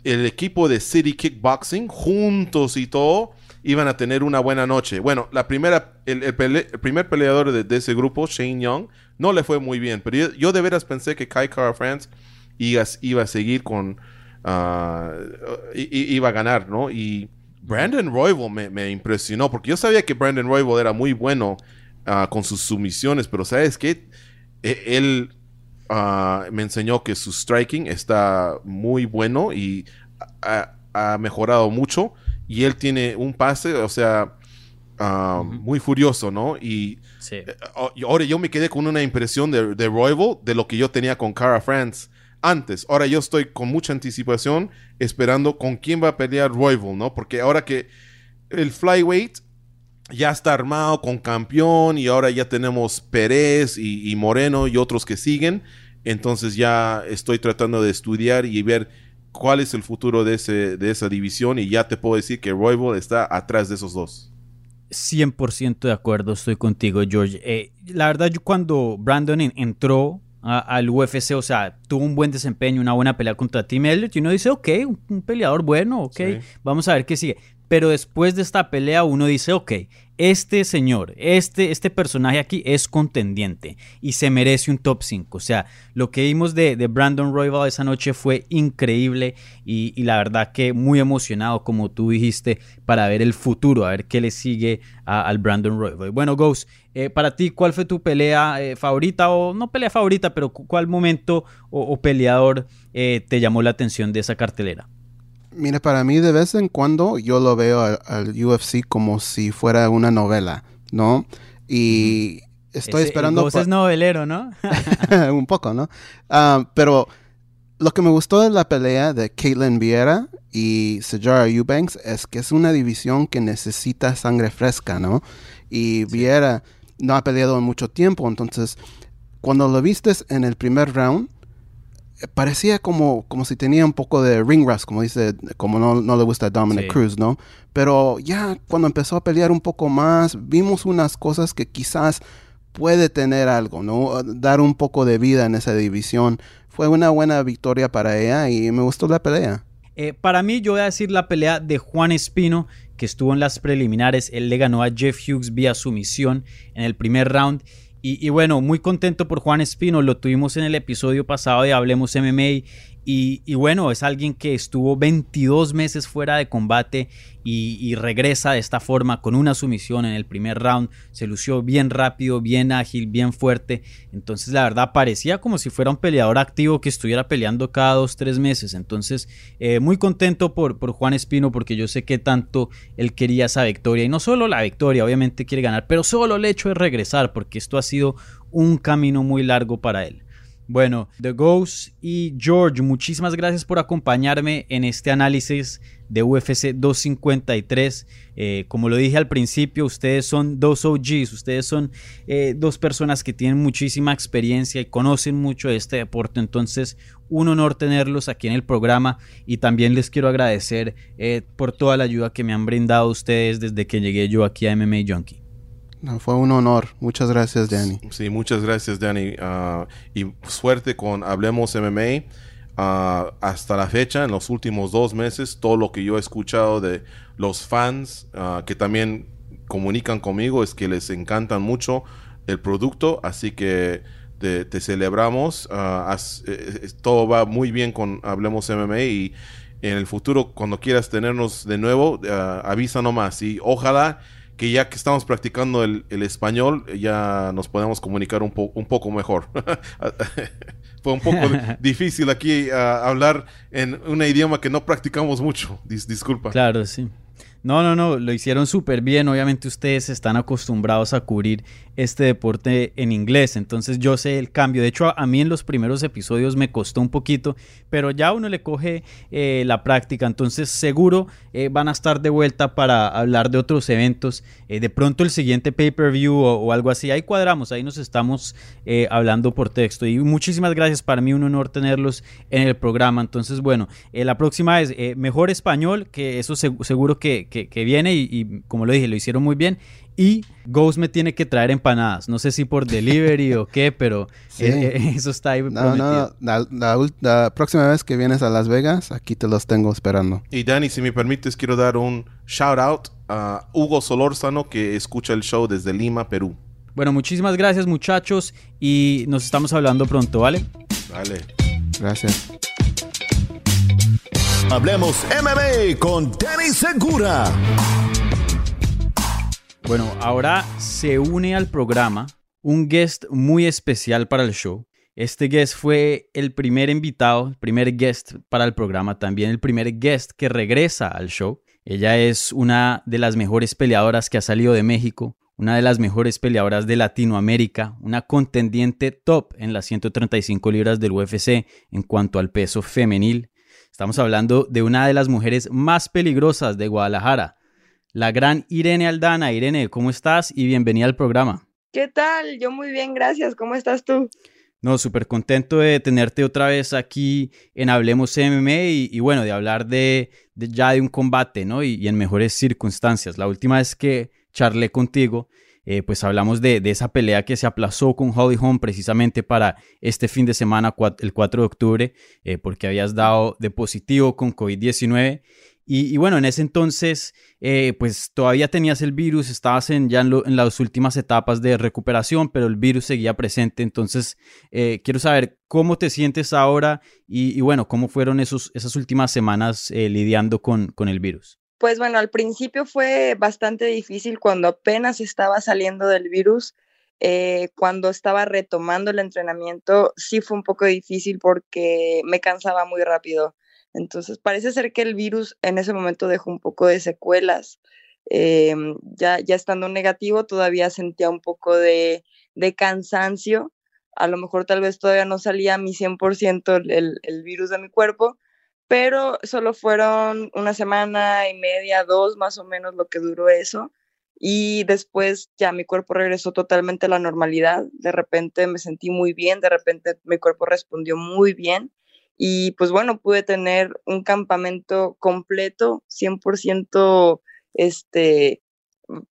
S5: el equipo de City Kickboxing, juntos y todo, iban a tener una buena noche. Bueno, la primera, el, primer peleador de, ese grupo, Shane Young, no le fue muy bien, pero yo, yo de veras pensé que Kai Kara France iba, iba a seguir con, ah, iba a ganar, ¿no? Y Brandon Royval me, me, impresionó porque yo sabía que Brandon Royval era muy bueno ah, con sus sumisiones, pero ¿sabes qué? E, él ah, me enseñó que su striking está muy bueno y ha, mejorado mucho y él tiene un pase, o sea, muy furioso, ¿no? Y, eh, ahora yo me quedé con una impresión de, de Royval de lo que yo tenía con Cara France antes. Ahora yo estoy con mucha anticipación esperando con quién va a pelear Royval, ¿no? Porque ahora que el flyweight ya está armado con campeón y ahora ya tenemos Pérez y, Moreno y otros que siguen, entonces ya estoy tratando de estudiar y ver cuál es el futuro de, ese, de esa división y ya te puedo decir que Royval está atrás de esos dos.
S3: 100% de acuerdo, estoy contigo, George. Eh, la verdad, yo cuando Brandon entró al UFC, o sea, tuvo un buen desempeño, una buena pelea contra Tim Elliott y uno dice, ok, un, peleador bueno, ok, vamos a ver qué sigue. Pero después de esta pelea uno dice, ok, este señor, este, este personaje aquí es contendiente y se merece un top 5. O sea, lo que vimos de, Brandon Royval esa noche fue increíble y, la verdad que muy emocionado, como tú dijiste, para ver el futuro, a ver qué le sigue al Brandon Royval. Bueno, Ghost, eh, para ti, ¿cuál fue tu pelea eh, favorita o no pelea favorita, pero cuál momento o, peleador eh, te llamó la atención de esa cartelera?
S4: Mire, para mí de vez en cuando yo lo veo al, UFC como si fuera una novela, ¿no? Y estoy esperando...
S3: Vos es novelero, ¿no?
S4: un poco, ¿no? Ah, pero lo que me gustó de la pelea de Caitlin Vieira y Sejara Eubanks es que es una división que necesita sangre fresca, ¿no? Y Vieira no ha peleado en mucho tiempo, entonces cuando lo vistes en el primer round, parecía como, como si tenía un poco de ring rust, como dice, como no, no le gusta a Dominic Cruz, ¿no? Pero ya cuando empezó a pelear un poco más, vimos unas cosas que quizás puede tener algo, ¿no? Dar un poco de vida en esa división. Fue una buena victoria para ella y me gustó la pelea.
S3: Eh, para mí, yo voy a decir la pelea de Juan Espino, que estuvo en las preliminares. Él le ganó a Jeff Hughes vía sumisión en el primer round. Y, bueno, muy contento por Juan Espino, lo tuvimos en el episodio pasado de Hablemos MMA y, bueno, es alguien que estuvo 22 meses fuera de combate y, regresa de esta forma con una sumisión en el primer round. Se lució bien rápido, bien ágil, bien fuerte. Entonces la verdad parecía como si fuera un peleador activo que estuviera peleando cada dos, tres meses. Entonces eh, muy contento por, por Juan Espino porque yo sé que tanto él quería esa victoria. Y no solo la victoria, obviamente quiere ganar, pero solo el hecho de regresar porque esto ha sido un camino muy largo para él. Bueno, The Ghost y George, muchísimas gracias por acompañarme en este análisis de UFC 253. Eh, como lo dije al principio, ustedes son dos OGs, ustedes son eh, dos personas que tienen muchísima experiencia y conocen mucho de este deporte. Entonces, un honor tenerlos aquí en el programa y también les quiero agradecer eh, por toda la ayuda que me han brindado ustedes desde que llegué yo aquí a MMA Junkie
S4: fue un honor. Muchas gracias, Danny.
S5: Sí, muchas gracias, Danny. Ah, y suerte con Hablemos MMA. Ah, hasta la fecha, en los últimos dos meses, todo lo que yo he escuchado de los fans ah, que también comunican conmigo es que les encantan mucho el producto. Así que te, celebramos. Eh, eh, todo va muy bien con Hablemos MMA y en el futuro, cuando quieras tenernos de nuevo, avisa nomás. Y ojalá que ya que estamos practicando el, español, ya nos podemos comunicar un, un poco mejor. Fue un poco difícil aquí ah, hablar en un idioma que no practicamos mucho. disculpa.
S3: Claro, sí. No, no, no, lo hicieron súper bien. Obviamente ustedes están acostumbrados a cubrir este deporte en inglés, entonces yo sé el cambio. De hecho, a mí en los primeros episodios me costó un poquito, pero ya uno le coge eh, la práctica, entonces seguro eh, van a estar de vuelta para hablar de otros eventos. Eh, de pronto el siguiente pay-per-view o, algo así, ahí cuadramos, ahí nos estamos hablando por texto. Y muchísimas gracias, para mí un honor tenerlos en el programa. Entonces, bueno, la próxima es mejor español, que eso seguro que, viene y, y como lo dije, lo hicieron muy bien. Y Ghost me tiene que traer empanadas. No sé si por delivery o qué, pero eh, eh, eso está ahí. No, no,
S4: la, próxima vez que vienes a Las Vegas, aquí te los tengo esperando.
S5: Y Dani, si me permites, quiero dar un shout out a Hugo Solórzano que escucha el show desde Lima, Perú.
S3: Bueno, muchísimas gracias muchachos y nos estamos hablando pronto, ¿vale?
S5: Vale.
S4: Gracias.
S2: Hablemos MMA con Danny Segura.
S3: Bueno, ahora se une al programa un guest muy especial para el show. Este guest fue el primer invitado, el primer guest para el programa, también el primer guest que regresa al show. Ella es una de las mejores peleadoras que ha salido de México, una de las mejores peleadoras de Latinoamérica, una contendiente top en las 135 libras del UFC en cuanto al peso femenil. Estamos hablando de una de las mujeres más peligrosas de Guadalajara, la gran Irene Aldana. Irene, ¿cómo estás? Y bienvenida al programa.
S6: ¿Qué tal? Yo muy bien, gracias. ¿Cómo estás tú?
S3: No, súper contento de tenerte otra vez aquí en Hablemos MMA y, bueno, de hablar de, ya de un combate, ¿no? Y, en mejores circunstancias. La última vez que charlé contigo, eh, pues hablamos de, esa pelea que se aplazó con Holly Holm precisamente para este fin de semana, el 4 de octubre, eh, porque habías dado de positivo con COVID-19 y, bueno, en ese entonces, eh, pues todavía tenías el virus, estabas en, ya en, las últimas etapas de recuperación, pero el virus seguía presente. Entonces, quiero saber cómo te sientes ahora y, bueno, cómo fueron esos, esas últimas semanas lidiando con, con el virus.
S6: Pues bueno, al principio fue bastante difícil cuando apenas estaba saliendo del virus. cuando estaba retomando el entrenamiento, sí fue un poco difícil porque me cansaba muy rápido entonces, parece ser que el virus en ese momento dejó un poco de secuelas. Em, ya, ya estando negativo, todavía sentía un poco de, cansancio. A lo mejor tal vez todavía no salía a mi 100% el, el virus de mi cuerpo, pero solo fueron una semana y media, dos más o menos lo que duró eso. Y después ya mi cuerpo regresó totalmente a la normalidad. De repente me sentí muy bien, de repente mi cuerpo respondió muy bien y pues bueno, pude tener un campamento completo, 100% este,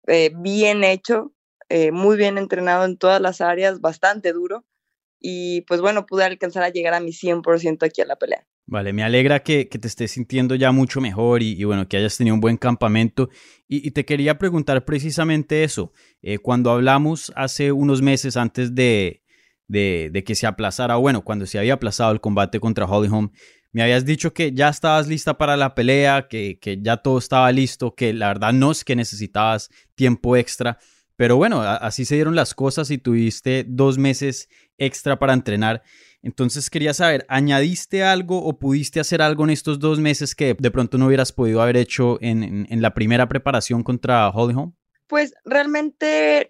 S6: eh, bien hecho, eh, muy bien entrenado en todas las áreas, bastante duro. Y pues bueno, pude alcanzar a llegar a mi 100% aquí a la pelea.
S3: Vale, me alegra que, te estés sintiendo ya mucho mejor y, bueno, que hayas tenido un buen campamento. Y, te quería preguntar precisamente eso. Eh, cuando hablamos hace unos meses antes de, de, que se aplazara, bueno, cuando se había aplazado el combate contra Holly Holm, me habías dicho que ya estabas lista para la pelea, que, que ya todo estaba listo, que la verdad no es que necesitabas tiempo extra, pero bueno, así se dieron las cosas y tuviste dos meses extra para entrenar. Entonces quería saber, ¿añadiste algo o pudiste hacer algo en estos dos meses que de pronto no hubieras podido haber hecho en, en la primera preparación contra Holly Holm?
S6: Pues realmente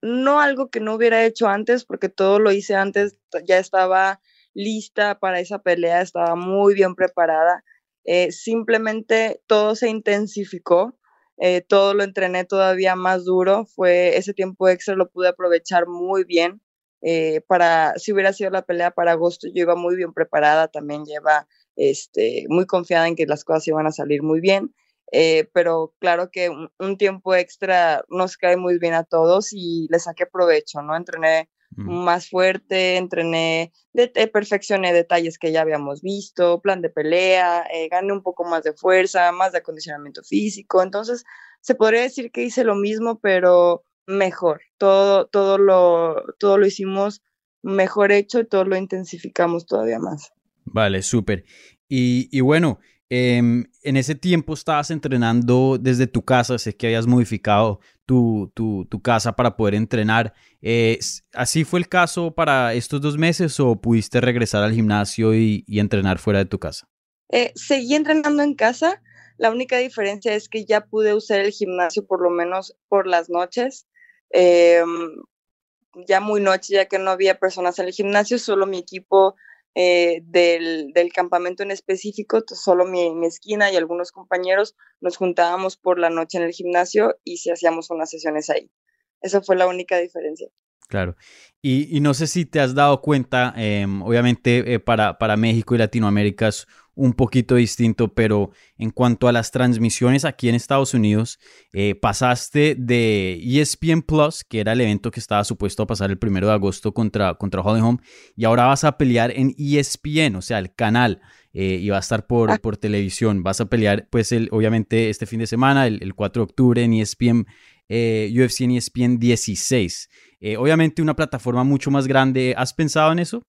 S6: no algo que no hubiera hecho antes, porque todo lo hice antes, ya estaba lista para esa pelea, estaba muy bien preparada. Eh, simplemente todo se intensificó, eh, todo lo entrené todavía más duro, fue ese tiempo extra lo pude aprovechar muy bien. Eh, para, si hubiera sido la pelea para agosto, yo iba muy bien preparada, también lleva este, muy confiada en que las cosas iban a salir muy bien. Eh, pero claro que un, tiempo extra nos cae muy bien a todos y le saqué provecho, ¿no? Entrené más fuerte, entrené, de, eh, perfeccioné detalles que ya habíamos visto, plan de pelea, eh, gané un poco más de fuerza, más de acondicionamiento físico, entonces se podría decir que hice lo mismo, pero mejor, todo, todo, lo, todo lo hicimos mejor hecho y todo lo intensificamos todavía más.
S3: Vale, súper. Y, y bueno, Em, en ese tiempo estabas entrenando desde tu casa, sé que habías modificado tu, casa para poder entrenar. Eh, ¿Así fue el caso para estos dos meses o pudiste regresar al gimnasio y, entrenar fuera de tu casa?
S6: Eh, seguí entrenando en casa. La única diferencia es que ya pude usar el gimnasio por lo menos por las noches. Em, ya muy noche, ya que no había personas en el gimnasio, solo mi equipo eh, del, campamento en específico, solo mi, esquina y algunos compañeros nos juntábamos por la noche en el gimnasio y si hacíamos unas sesiones ahí. Esa fue la única diferencia.
S3: Claro. Y, no sé si te has dado cuenta, em, obviamente eh, para, para México y Latinoamérica es un poquito distinto, pero en cuanto a las transmisiones aquí en Estados Unidos, eh, pasaste de ESPN Plus, que era el evento que estaba supuesto a pasar el primero de agosto contra, contra Holly Home, y ahora vas a pelear en ESPN, o sea, el canal, eh, y va a estar por, ah. por televisión. Vas a pelear, pues, el, obviamente, este fin de semana, el, 4 de octubre en ESPN, eh, UFC en ESPN 16. Obviamente una plataforma mucho más grande. ¿Has pensado en eso?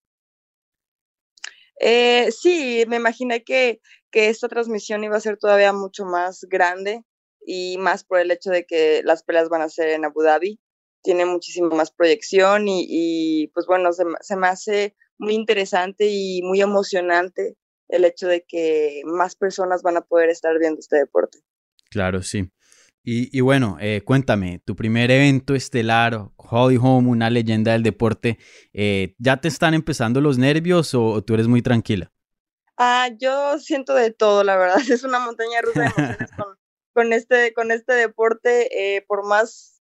S6: Eh, sí, me imaginé que, que esta transmisión iba a ser todavía mucho más grande y más por el hecho de que las peleas van a ser en Abu Dhabi. Tiene muchísima más proyección y, pues bueno, se, se, me hace muy interesante y muy emocionante el hecho de que más personas van a poder estar viendo este deporte.
S3: Claro, sí. Y, y bueno, eh, cuéntame, tu primer evento estelar, Holly Home, una leyenda del deporte, eh, ¿ya te están empezando los nervios o, tú eres muy tranquila?
S6: Ah, yo siento de todo, la verdad. Es una montaña rusa de emociones con, con este, con este deporte, eh, por, más,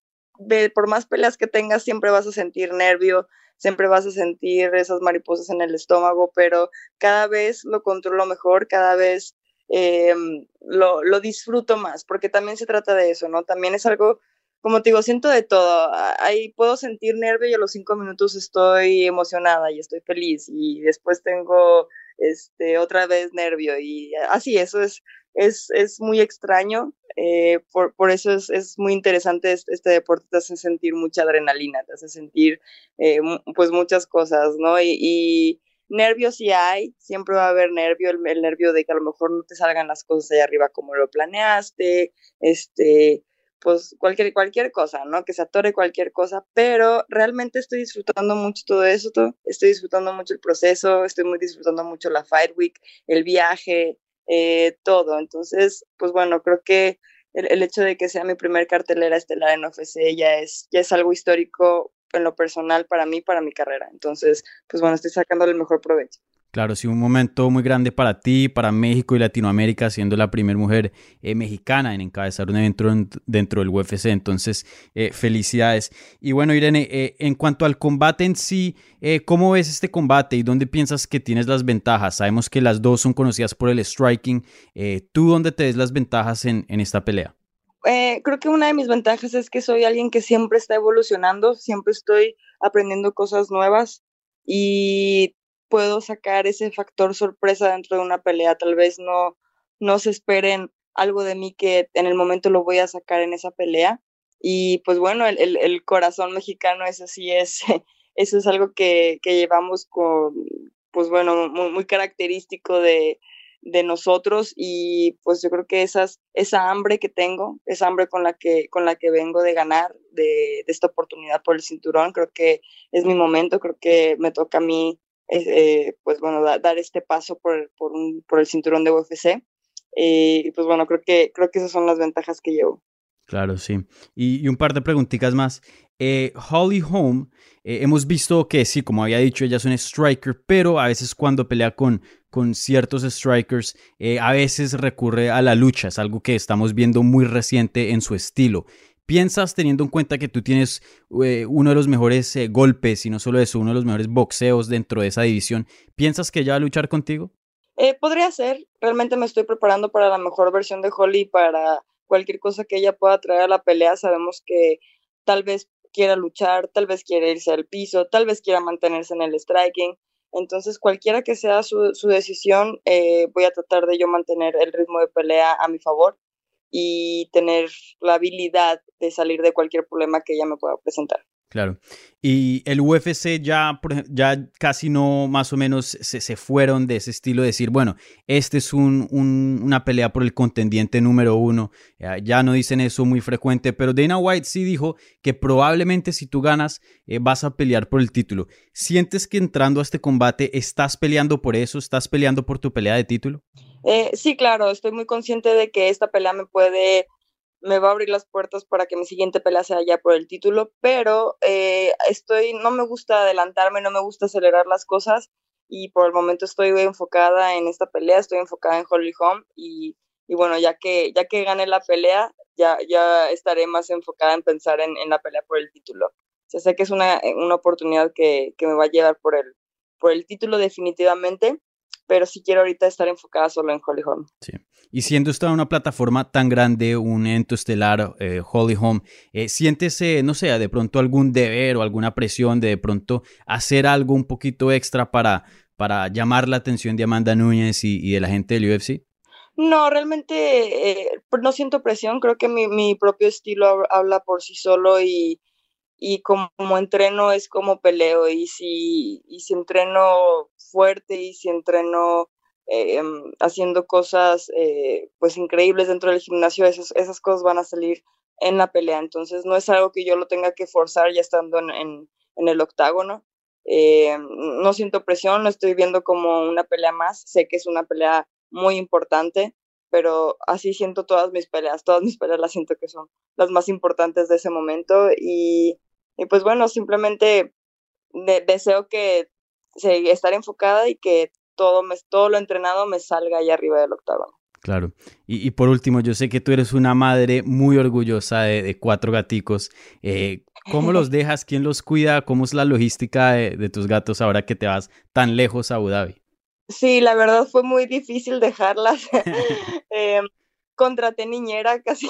S6: por más peleas que tengas, siempre vas a sentir nervio, siempre vas a sentir esas mariposas en el estómago, pero cada vez lo controlo mejor, cada vez eh, lo, lo, disfruto más, porque también se trata de eso, ¿no? También es algo, como te digo, siento de todo. Ahí puedo sentir nervio y a los cinco minutos estoy emocionada y estoy feliz y después tengo este, otra vez nervio y así, eso es, es, es muy extraño, eh, por, por, eso es, es muy interesante este, deporte, te hace sentir mucha adrenalina, te hace sentir eh, pues muchas cosas, ¿no? Y, nervios sí hay, siempre va a haber nervio, el, el, nervio de que a lo mejor no te salgan las cosas allá arriba como lo planeaste, este, pues cualquier, cualquier cosa, ¿no? Que se atore cualquier cosa, pero realmente estoy disfrutando mucho todo eso, estoy disfrutando mucho el proceso, estoy muy disfrutando mucho la Fight Week, el viaje, eh, todo. Entonces, pues bueno, creo que el, el, hecho de que sea mi primer cartelera estelar en OFC ya es, ya es algo histórico en lo personal para mí, para mi carrera. Entonces, pues bueno, estoy sacándole el mejor provecho.
S3: Claro, sí, un momento muy grande para ti, para México y Latinoamérica, siendo la primera mujer eh, mexicana en encabezar un evento dentro del UFC. Entonces, eh, felicidades. Y bueno, Irene, eh, en cuanto al combate en sí, ¿cómo ves este combate y dónde piensas que tienes las ventajas? Sabemos que las dos son conocidas por el striking. ¿Tú dónde te ves las ventajas en, en esta pelea?
S6: Eh, creo que una de mis ventajas es que soy alguien que siempre está evolucionando, siempre estoy aprendiendo cosas nuevas y puedo sacar ese factor sorpresa dentro de una pelea. Tal vez no, no se esperen algo de mí que en el momento lo voy a sacar en esa pelea. Y pues bueno, el, el, el corazón mexicano, eso sí es, eso es algo que, que llevamos con, pues bueno, muy, muy característico de, de nosotros y pues yo creo que esas, esa hambre que tengo, esa hambre con la que, con la que vengo de ganar, de, de esta oportunidad por el cinturón, creo que es mi momento, creo que me toca a mí eh, pues bueno, da, dar este paso por, por, un, por, el cinturón de UFC. Eh, y pues bueno, creo que, creo que esas son las ventajas que llevo.
S3: Claro, sí. Y, y un par de preguntitas más. Eh, Holly Holm, eh, hemos visto que sí, como había dicho, ella es un striker, pero a veces cuando pelea con, con ciertos strikers, eh, a veces recurre a la lucha. Es algo que estamos viendo muy reciente en su estilo. ¿Piensas, teniendo en cuenta que tú tienes eh, uno de los mejores eh, golpes y no solo eso, uno de los mejores boxeos dentro de esa división, ¿piensas que ella va a luchar contigo?
S6: Podría ser. Realmente me estoy preparando para la mejor versión de Holly, para cualquier cosa que ella pueda traer a la pelea. Sabemos que tal vez quiera luchar, tal vez quiera irse al piso, tal vez quiera mantenerse en el striking. Entonces, cualquiera que sea su, su decisión, eh, voy a tratar de yo mantener el ritmo de pelea a mi favor y tener la habilidad de salir de cualquier problema que ella me pueda presentar.
S3: Claro. Y el UFC ya, ya casi no más o menos se, se fueron de ese estilo de decir, bueno, este es un, un, una pelea por el contendiente número uno. Ya, ya, no dicen eso muy frecuente, pero Dana White sí dijo que probablemente si tú ganas eh, vas a pelear por el título. ¿Sientes que entrando a este combate estás peleando por eso? ¿Estás peleando por tu pelea de título?
S6: Eh, sí, claro, estoy muy consciente de que esta pelea me puede me va a abrir las puertas para que mi siguiente pelea sea ya por el título, pero eh, estoy, no me gusta adelantarme, no me gusta acelerar las cosas y por el momento estoy enfocada en esta pelea, estoy enfocada en Holly Home y, y bueno, ya que, ya que gane la pelea, ya, ya estaré más enfocada en pensar en, en la pelea por el título. O sea, sé que es una, una oportunidad que, que me va a llevar por el, por el título definitivamente, pero sí quiero ahorita estar enfocada solo en Holly Home.
S3: Sí. Y siendo esta una plataforma tan grande, un evento estelar, eh, Holly Home, eh, ¿sientes, eh, no sé, de pronto algún deber o alguna presión de de pronto hacer algo un poquito extra para, para llamar la atención de Amanda Núñez y, y de la gente del UFC?
S6: No, realmente eh, no siento presión, creo que mi, mi propio estilo habla por sí solo y, y como, entreno es como peleo y si, y si entreno fuerte y si entreno eh, haciendo cosas eh, pues increíbles dentro del gimnasio, esas, esas cosas van a salir en la pelea. Entonces no es algo que yo lo tenga que forzar ya estando en, en, el octágono. Eh, no siento presión, lo estoy viendo como una pelea más. Sé que es una pelea muy importante, pero así siento todas mis peleas. Todas mis peleas las siento que son las más importantes de ese momento. Y pues bueno, simplemente deseo que estar enfocada y que todo, me, todo lo entrenado me salga ahí arriba del octágono.
S3: Claro. Y, por último, yo sé que tú eres una madre muy orgullosa de, cuatro gaticos. Eh, ¿Cómo los dejas? ¿Quién los cuida? ¿Cómo es la logística de, tus gatos ahora que te vas tan lejos a Abu Dhabi?
S6: Sí, la verdad fue muy difícil dejarlas. eh, contraté niñera casi.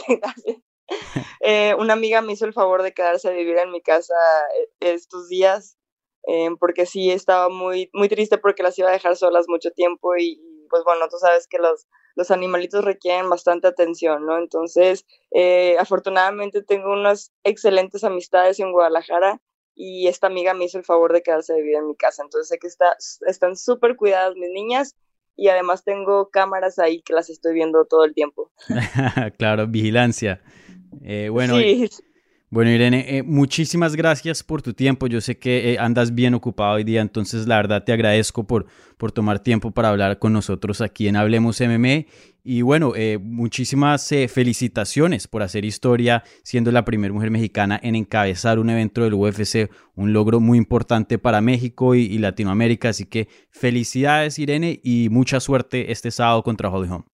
S6: eh, una amiga me hizo el favor de quedarse a vivir en mi casa eh, estos días eh, porque sí estaba muy, muy triste porque las iba a dejar solas mucho tiempo y, pues bueno, tú sabes que los, los animalitos requieren bastante atención, ¿no? Entonces, eh, afortunadamente tengo unas excelentes amistades en Guadalajara y esta amiga me hizo el favor de quedarse a vivir en mi casa. Entonces sé que está, están súper cuidadas mis niñas y además tengo cámaras ahí que las estoy viendo todo el tiempo.
S3: claro, vigilancia. Eh, bueno, sí. Bueno, Irene, eh, muchísimas gracias por tu tiempo. Yo sé que eh, andas bien ocupado hoy día, entonces la verdad te agradezco por, por tomar tiempo para hablar con nosotros aquí en Hablemos MMA. Y bueno, eh, muchísimas felicitaciones por hacer historia, siendo la primera mujer mexicana en encabezar un evento del UFC, un logro muy importante para México y, Latinoamérica. Así que felicidades, Irene, y mucha suerte este sábado contra Holly Holm.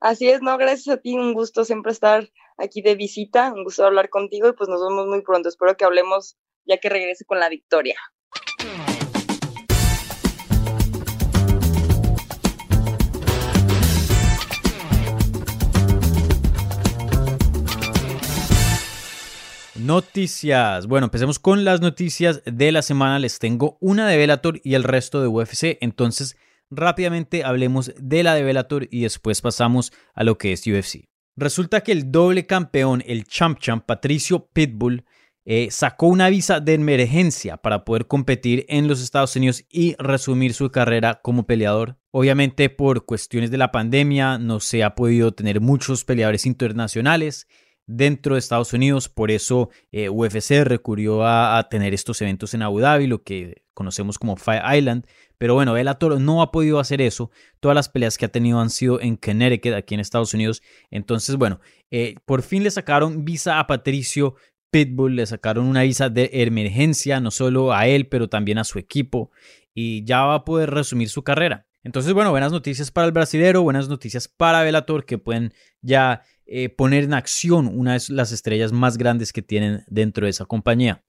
S6: Así es, no, gracias a ti, un gusto siempre estar aquí de visita, un gusto hablar contigo y pues nos vemos muy pronto. Espero que hablemos ya que regrese con la victoria.
S3: Noticias. Bueno, empecemos con las noticias de la semana. Les tengo una de Bellator y el resto de UFC. Entonces, rápidamente hablemos de la de Bellator y después pasamos a lo que es UFC. Resulta que el doble campeón, el champ champ Patricio Pitbull, eh, sacó una visa de emergencia para poder competir en los Estados Unidos y resumir su carrera como peleador. Obviamente por cuestiones de la pandemia no se ha podido tener muchos peleadores internacionales dentro de Estados Unidos, por eso eh, UFC recurrió a, tener estos eventos en Abu Dhabi, lo que conocemos como Fight Island, pero bueno, Bellator no ha podido hacer eso. Todas las peleas que ha tenido han sido en Connecticut, aquí en Estados Unidos. Entonces, bueno, eh, por fin le sacaron visa a Patricio Pitbull, le sacaron una visa de emergencia, no solo a él, pero también a su equipo. Y ya va a poder resumir su carrera. Entonces, bueno, buenas noticias para el brasilero, buenas noticias para Bellator, que pueden ya eh, poner en acción una de las estrellas más grandes que tienen dentro de esa compañía.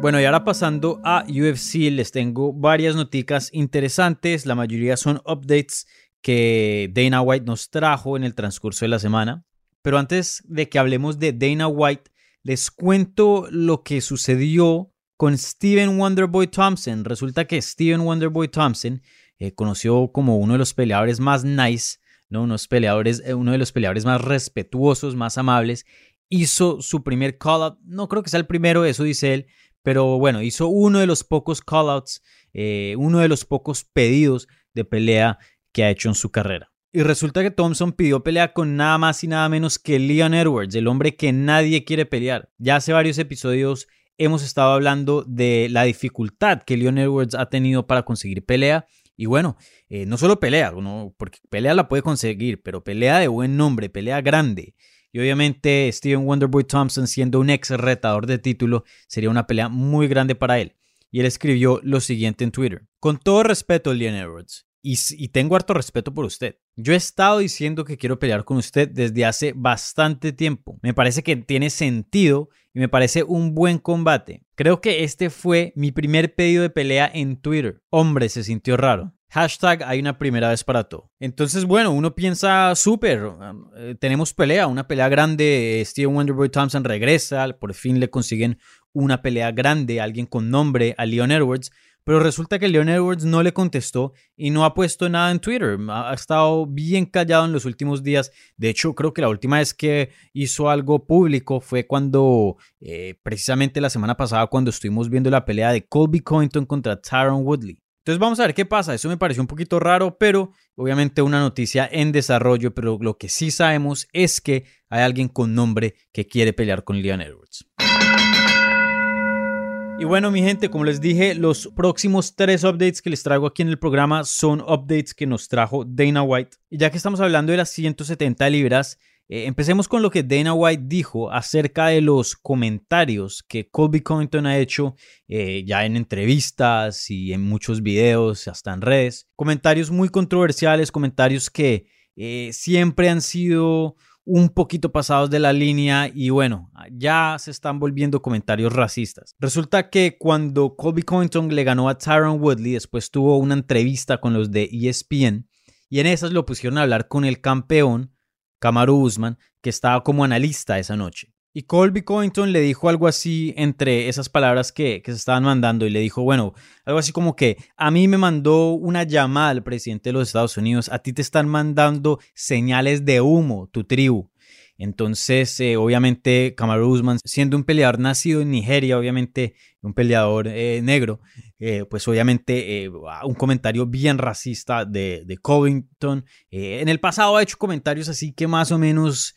S3: Bueno, y ahora pasando a UFC, les tengo varias noticias interesantes. La mayoría son updates que Dana White nos trajo en el transcurso de la semana. Pero antes de que hablemos de Dana White, les cuento lo que sucedió con Steven Wonderboy Thompson. Resulta que Steven Wonderboy Thompson, eh, conoció como uno de los peleadores más nice, ¿no? Unos peleadores, eh, uno de los peleadores más respetuosos, más amables, hizo su primer call-out. No creo que sea el primero, eso dice él, pero bueno, hizo uno de los pocos callouts, eh, uno de los pocos pedidos de pelea que ha hecho en su carrera. Y resulta que Thompson pidió pelea con nada más y nada menos que Leon Edwards, el hombre que nadie quiere pelear. Ya hace varios episodios hemos estado hablando de la dificultad que Leon Edwards ha tenido para conseguir pelea. Y bueno, eh, no solo pelea, porque pelea la puede conseguir, pero pelea de buen nombre, pelea grande. Y obviamente Steven Wonderboy Thompson siendo un ex retador de título sería una pelea muy grande para él. Y él escribió lo siguiente en Twitter. Con todo respeto, Leon Edwards, y, y, tengo harto respeto por usted. Yo he estado diciendo que quiero pelear con usted desde hace bastante tiempo. Me parece que tiene sentido y me parece un buen combate. Creo que este fue mi primer pedido de pelea en Twitter. Hombre, se sintió raro. Hashtag hay una primera vez para todo. Entonces, bueno, uno piensa súper, eh, tenemos pelea, una pelea grande. Steven Wonderboy Thompson regresa, por fin le consiguen una pelea grande, alguien con nombre, a Leon Edwards. Pero resulta que Leon Edwards no le contestó y no ha puesto nada en Twitter. Ha estado bien callado en los últimos días. De hecho, creo que la última vez que hizo algo público fue cuando, eh, precisamente la semana pasada, cuando estuvimos viendo la pelea de Colby Covington contra Tyron Woodley. Entonces vamos a ver qué pasa. Eso me pareció un poquito raro, pero obviamente una noticia en desarrollo. Pero lo que sí sabemos es que hay alguien con nombre que quiere pelear con Leon Edwards. Y bueno, mi gente, como les dije, los próximos tres updates que les traigo aquí en el programa son updates que nos trajo Dana White. Y ya que estamos hablando de las 170 libras, eh, empecemos con lo que Dana White dijo acerca de los comentarios que Colby Covington ha hecho eh, ya en entrevistas y en muchos videos, hasta en redes. Comentarios muy controversiales, comentarios que eh, siempre han sido un poquito pasados de la línea y bueno, ya se están volviendo comentarios racistas. Resulta que cuando Colby Covington le ganó a Tyron Woodley, después tuvo una entrevista con los de ESPN y en esas lo pusieron a hablar con el campeón, Kamaru Usman, que estaba como analista esa noche. Y Colby Covington le dijo algo así entre esas palabras que, que, se estaban mandando y le dijo, bueno, algo así como que a mí me mandó una llamada al presidente de los Estados Unidos, a ti te están mandando señales de humo, tu tribu. Entonces, eh, obviamente, Kamaru Usman, siendo un peleador nacido en Nigeria, obviamente un peleador eh, negro, eh, pues obviamente un comentario bien racista de, Covington. en el pasado ha hecho comentarios así que más o menos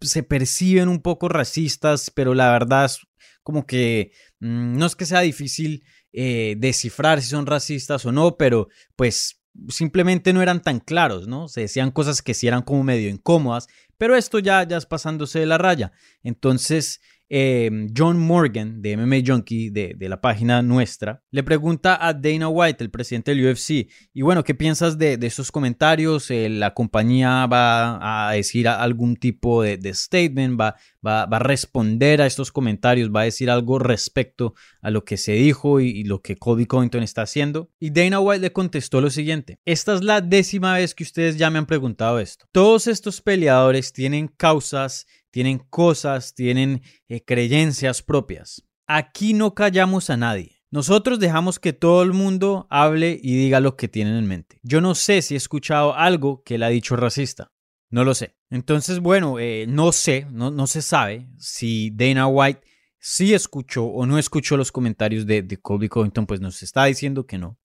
S3: se perciben un poco racistas, pero la verdad es como que mm, no es que sea difícil descifrar si son racistas o no, pero pues simplemente no eran tan claros, ¿no? Se decían cosas que sí eran como medio incómodas, pero esto ya, ya es pasándose de la raya. Entonces, Em, John Morgan de MMA Junkie, de, la página nuestra, le pregunta a Dana White, el presidente del UFC, y bueno, ¿qué piensas de, de esos comentarios? Eh, ¿La compañía va a decir algún tipo de, statement? ¿Va, va, a responder a estos comentarios? ¿Va a decir algo respecto a lo que se dijo y, lo que Cody Covington está haciendo? Y Dana White le contestó lo siguiente, esta es la décima vez que ustedes ya me han preguntado esto. Todos estos peleadores tienen causas tienen cosas, tienen eh, creencias propias. Aquí no callamos a nadie. Nosotros dejamos que todo el mundo hable y diga lo que tienen en mente. Yo no sé si he escuchado algo que él ha dicho racista. No lo sé. Entonces, bueno, eh, no sé, no, se sabe si Dana White sí escuchó o no escuchó los comentarios de, de Colby Covington, pues nos está diciendo que no.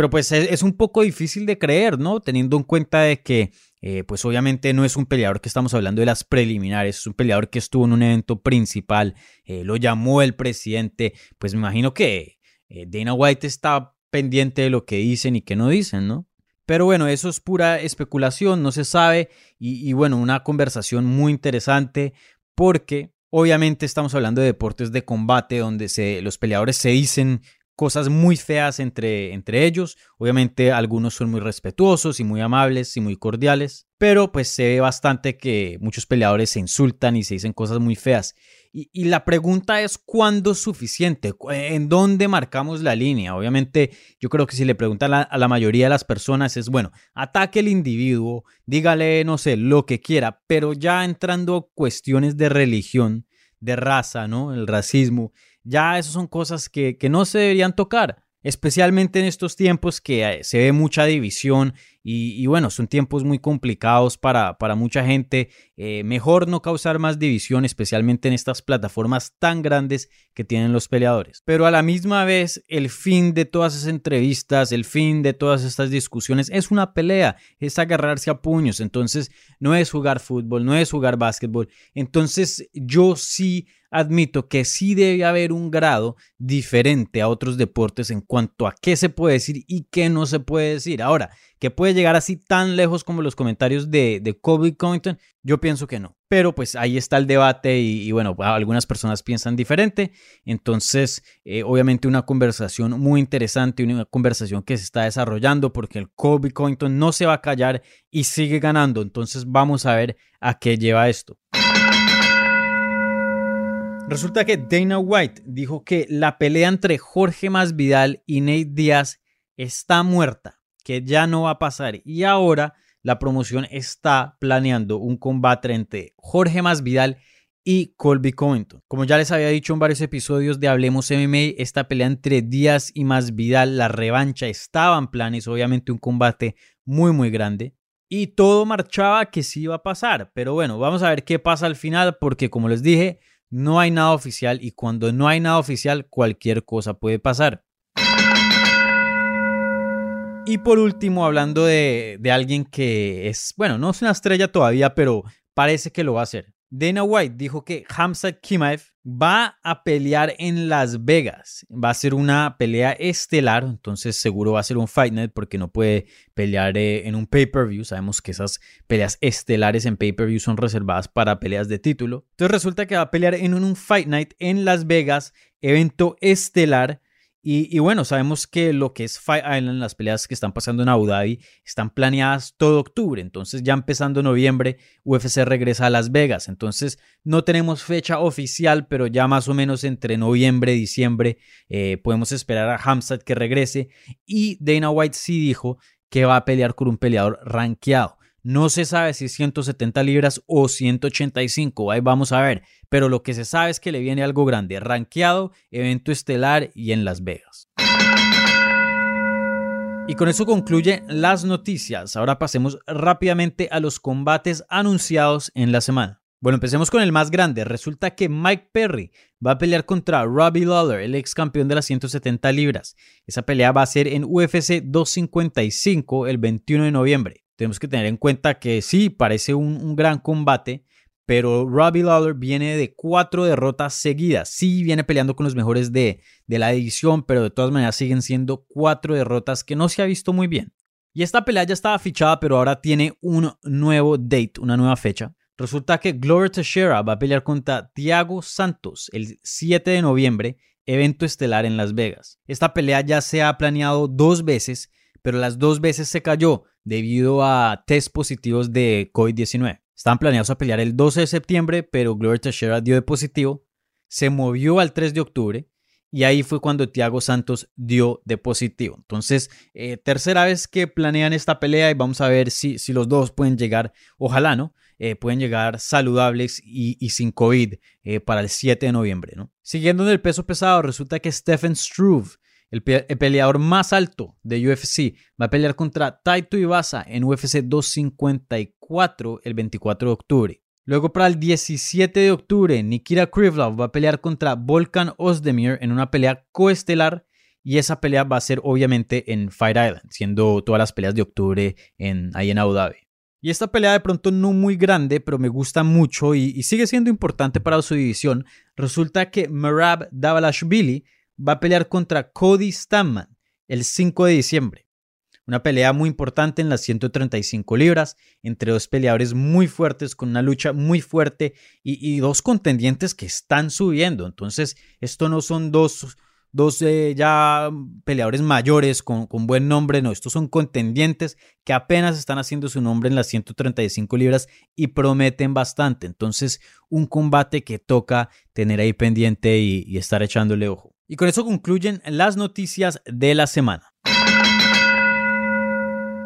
S3: Pero pues es, un poco difícil de creer, ¿no? Teniendo en cuenta de que, eh, pues obviamente no es un peleador que estamos hablando de las preliminares, es un peleador que estuvo en un evento principal, eh, lo llamó el presidente, pues me imagino que eh, Dana White está pendiente de lo que dicen y que no dicen, ¿no? Pero bueno, eso es pura especulación, no se sabe y, bueno, una conversación muy interesante porque obviamente estamos hablando de deportes de combate donde se, los peleadores se dicen cosas muy feas entre, entre ellos. Obviamente algunos son muy respetuosos y muy amables y muy cordiales, pero pues se ve bastante que muchos peleadores se insultan y se dicen cosas muy feas. Y, la pregunta es cuándo es suficiente, en dónde marcamos la línea. Obviamente yo creo que si le preguntan a la, mayoría de las personas es, bueno, ataque al individuo, dígale, no sé, lo que quiera, pero ya entrando a cuestiones de religión, de raza, ¿no? El racismo ya esas son cosas que, no se deberían tocar, especialmente en estos tiempos que eh, se ve mucha división y, bueno, son tiempos muy complicados para, para mucha gente. Eh, mejor no causar más división, especialmente en estas plataformas tan grandes que tienen los peleadores. Pero a la misma vez, el fin de todas esas entrevistas, el fin de todas estas discusiones es una pelea, es agarrarse a puños. Entonces, no es jugar fútbol, no es jugar básquetbol. Entonces, yo sí admito que sí debe haber un grado diferente a otros deportes en cuanto a qué se puede decir y qué no se puede decir. Ahora, que puede llegar así tan lejos como los comentarios de, de Kobe Covington, yo pienso que no. Pero pues ahí está el debate y, bueno, algunas personas piensan diferente. Entonces, eh, obviamente una conversación muy interesante, una conversación que se está desarrollando porque el Kobe Covington no se va a callar y sigue ganando. Entonces vamos a ver a qué lleva esto. Resulta que Dana White dijo que la pelea entre Jorge Masvidal y Nate Díaz está muerta, que ya no va a pasar y ahora la promoción está planeando un combate entre Jorge Masvidal y Colby Covington. Como ya les había dicho en varios episodios de Hablemos MMA, esta pelea entre Díaz y Masvidal, la revancha, estaba en planes, obviamente un combate muy muy grande. Y todo marchaba que sí iba a pasar. Pero bueno, vamos a ver qué pasa al final porque como les dije, no hay nada oficial y cuando no hay nada oficial cualquier cosa puede pasar. Y por último, hablando de, alguien que es, bueno, no es una estrella todavía, pero parece que lo va a hacer. Dana White dijo que Hamza Kimaev va a pelear en Las Vegas. Va a ser una pelea estelar, entonces seguro va a ser un Fight Night porque no puede pelear eh, en un pay-per-view. Sabemos que esas peleas estelares en pay-per-view son reservadas para peleas de título. Entonces resulta que va a pelear en un Fight Night en Las Vegas, evento estelar y, bueno, sabemos que lo que es Fight Island, las peleas que están pasando en Abu Dhabi, están planeadas todo octubre. Entonces, ya empezando noviembre, UFC regresa a Las Vegas. Entonces, no tenemos fecha oficial, pero ya más o menos entre noviembre y diciembre eh, podemos esperar a Hamzat que regrese. Y Dana White sí dijo que va a pelear con un peleador rankeado. No se sabe si es 170 libras o 185, ahí vamos a ver. Pero lo que se sabe es que le viene algo grande, rankeado, evento estelar y en Las Vegas. Y con eso concluye las noticias. Ahora pasemos rápidamente a los combates anunciados en la semana. Bueno, empecemos con el más grande. Resulta que Mike Perry va a pelear contra Robbie Lawler, el ex campeón de las 170 libras. Esa pelea va a ser en UFC 255 el 21 de noviembre tenemos que tener en cuenta que sí, parece un, gran combate, pero Robbie Lawler viene de cuatro derrotas seguidas. Sí, viene peleando con los mejores de, de la división, pero de todas maneras siguen siendo cuatro derrotas que no se ha visto muy bien. Y esta pelea ya estaba fichada, pero ahora tiene un nuevo date, una nueva fecha. Resulta que Glover Teixeira va a pelear contra Thiago Santos el 7 de noviembre, evento estelar en Las Vegas. Esta pelea ya se ha planeado dos veces, pero las dos veces se cayó debido a test positivos de COVID-19. Estaban planeados a pelear el 12 de septiembre, pero Glover Teixeira dio de positivo, se movió al 3 de octubre y ahí fue cuando Thiago Santos dio de positivo. Entonces, eh, tercera vez que planean esta pelea y vamos a ver si, si los dos pueden llegar, ojalá, ¿no? Eh, pueden llegar saludables y, sin COVID eh, para el 7 de noviembre, ¿no? Siguiendo en el peso pesado, resulta que Stephen Struve el, peleador más alto de UFC va a pelear contra Taito Ibasa en UFC 254 el 24 de octubre. Luego para el 17 de octubre, Nikita Krivlov va a pelear contra Volkan Ozdemir en una pelea coestelar y esa pelea va a ser obviamente en Fight Island, siendo todas las peleas de octubre en, ahí en Abu Dhabi. Y esta pelea de pronto no muy grande, pero me gusta mucho y, y sigue siendo importante para su división. Resulta que Merab Davalashvili va a pelear contra Cody Stamman el 5 de diciembre. Una pelea muy importante en las 135 libras, entre dos peleadores muy fuertes, con una lucha muy fuerte y, dos contendientes que están subiendo. Entonces, esto no son dos, dos eh, ya peleadores mayores con, con, buen nombre, no, estos son contendientes que apenas están haciendo su nombre en las 135 libras y prometen bastante. Entonces, un combate que toca tener ahí pendiente y estar echándole ojo. Y con eso concluyen las noticias de la semana.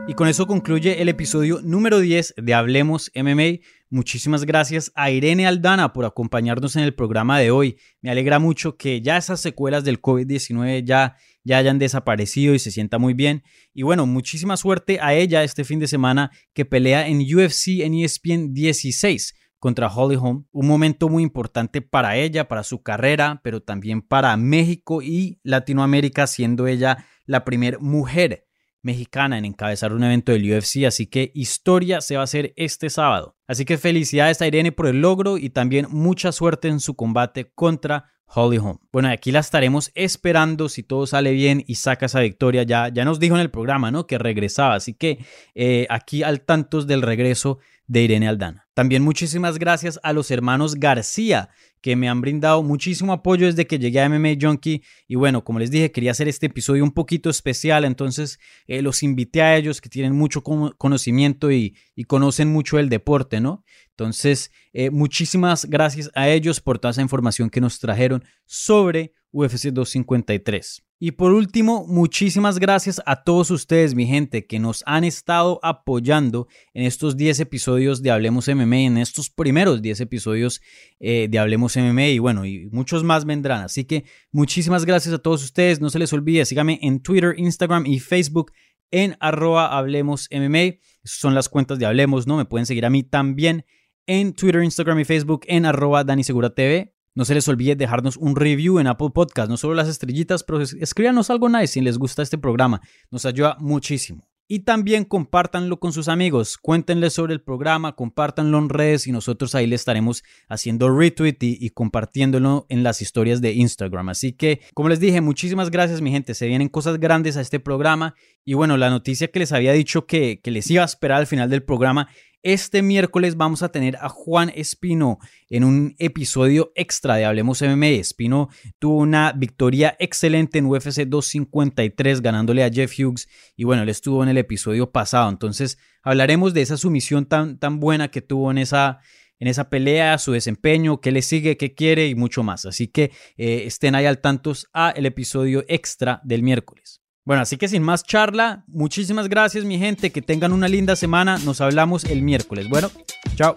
S3: Y con eso concluye el episodio número 10 de Hablemos MMA. Muchísimas gracias a Irene Aldana por acompañarnos en el programa de hoy. Me alegra mucho que ya esas secuelas del COVID-19 ya, ya hayan desaparecido y se sienta muy bien. Y bueno, muchísima suerte a ella este fin de semana que pelea en UFC en ESPN 16 contra Holly Holm, un momento muy importante para ella, para su carrera, pero también para México y Latinoamérica, siendo ella la primera mujer mexicana en encabezar un evento del UFC, así que historia se va a hacer este sábado. Así que felicidades a Irene por el logro y también mucha suerte en su combate contra Holly Holm. Bueno, aquí la estaremos esperando si todo sale bien y saca esa victoria. Ya, ya nos dijo en el programa, ¿no? Que regresaba, así que eh, aquí al tantos del regreso de Irene Aldana. También muchísimas gracias a los hermanos García que me han brindado muchísimo apoyo desde que llegué a MMA Junkie y bueno, como les dije, quería hacer este episodio un poquito especial, entonces eh, los invité a ellos que tienen mucho conocimiento y, conocen mucho el deporte, ¿no? Entonces, eh, muchísimas gracias a ellos por toda esa información que nos trajeron sobre UFC 253. Y por último, muchísimas gracias a todos ustedes, mi gente, que nos han estado apoyando en estos 10 episodios de Hablemos MMA, en estos primeros 10 episodios eh, de Hablemos MMA y bueno, y muchos más vendrán. Así que muchísimas gracias a todos ustedes. No se les olvide, síganme en Twitter, Instagram y Facebook en arroba Hablemos MMA. son las cuentas de Hablemos, ¿no? Me pueden seguir a mí también en Twitter, Instagram y Facebook en arroba Dani Segura TV. No se les olvide dejarnos un review en Apple Podcast, no solo las estrellitas, pero escríbanos algo nice si les gusta este programa. Nos ayuda muchísimo. Y también compártanlo con sus amigos, cuéntenles sobre el programa, compártanlo en redes y nosotros ahí le estaremos haciendo retweet y, compartiéndolo en las historias de Instagram. Así que, como les dije, muchísimas gracias mi gente, se vienen cosas grandes a este programa y bueno, la noticia que les había dicho que, que les iba a esperar al final del programa este miércoles vamos a tener a Juan Espino en un episodio extra de Hablemos MMA. Espino tuvo una victoria excelente en UFC 253 ganándole a Jeff Hughes y bueno, él estuvo en el episodio pasado. Entonces hablaremos de esa sumisión tan, tan buena que tuvo en esa, en esa pelea, su desempeño, qué le sigue, qué quiere y mucho más. Así que eh, estén ahí al tantos a el episodio extra del miércoles. Bueno, así que sin más charla, muchísimas gracias mi gente, que tengan una linda semana, nos hablamos el miércoles. Bueno, chao.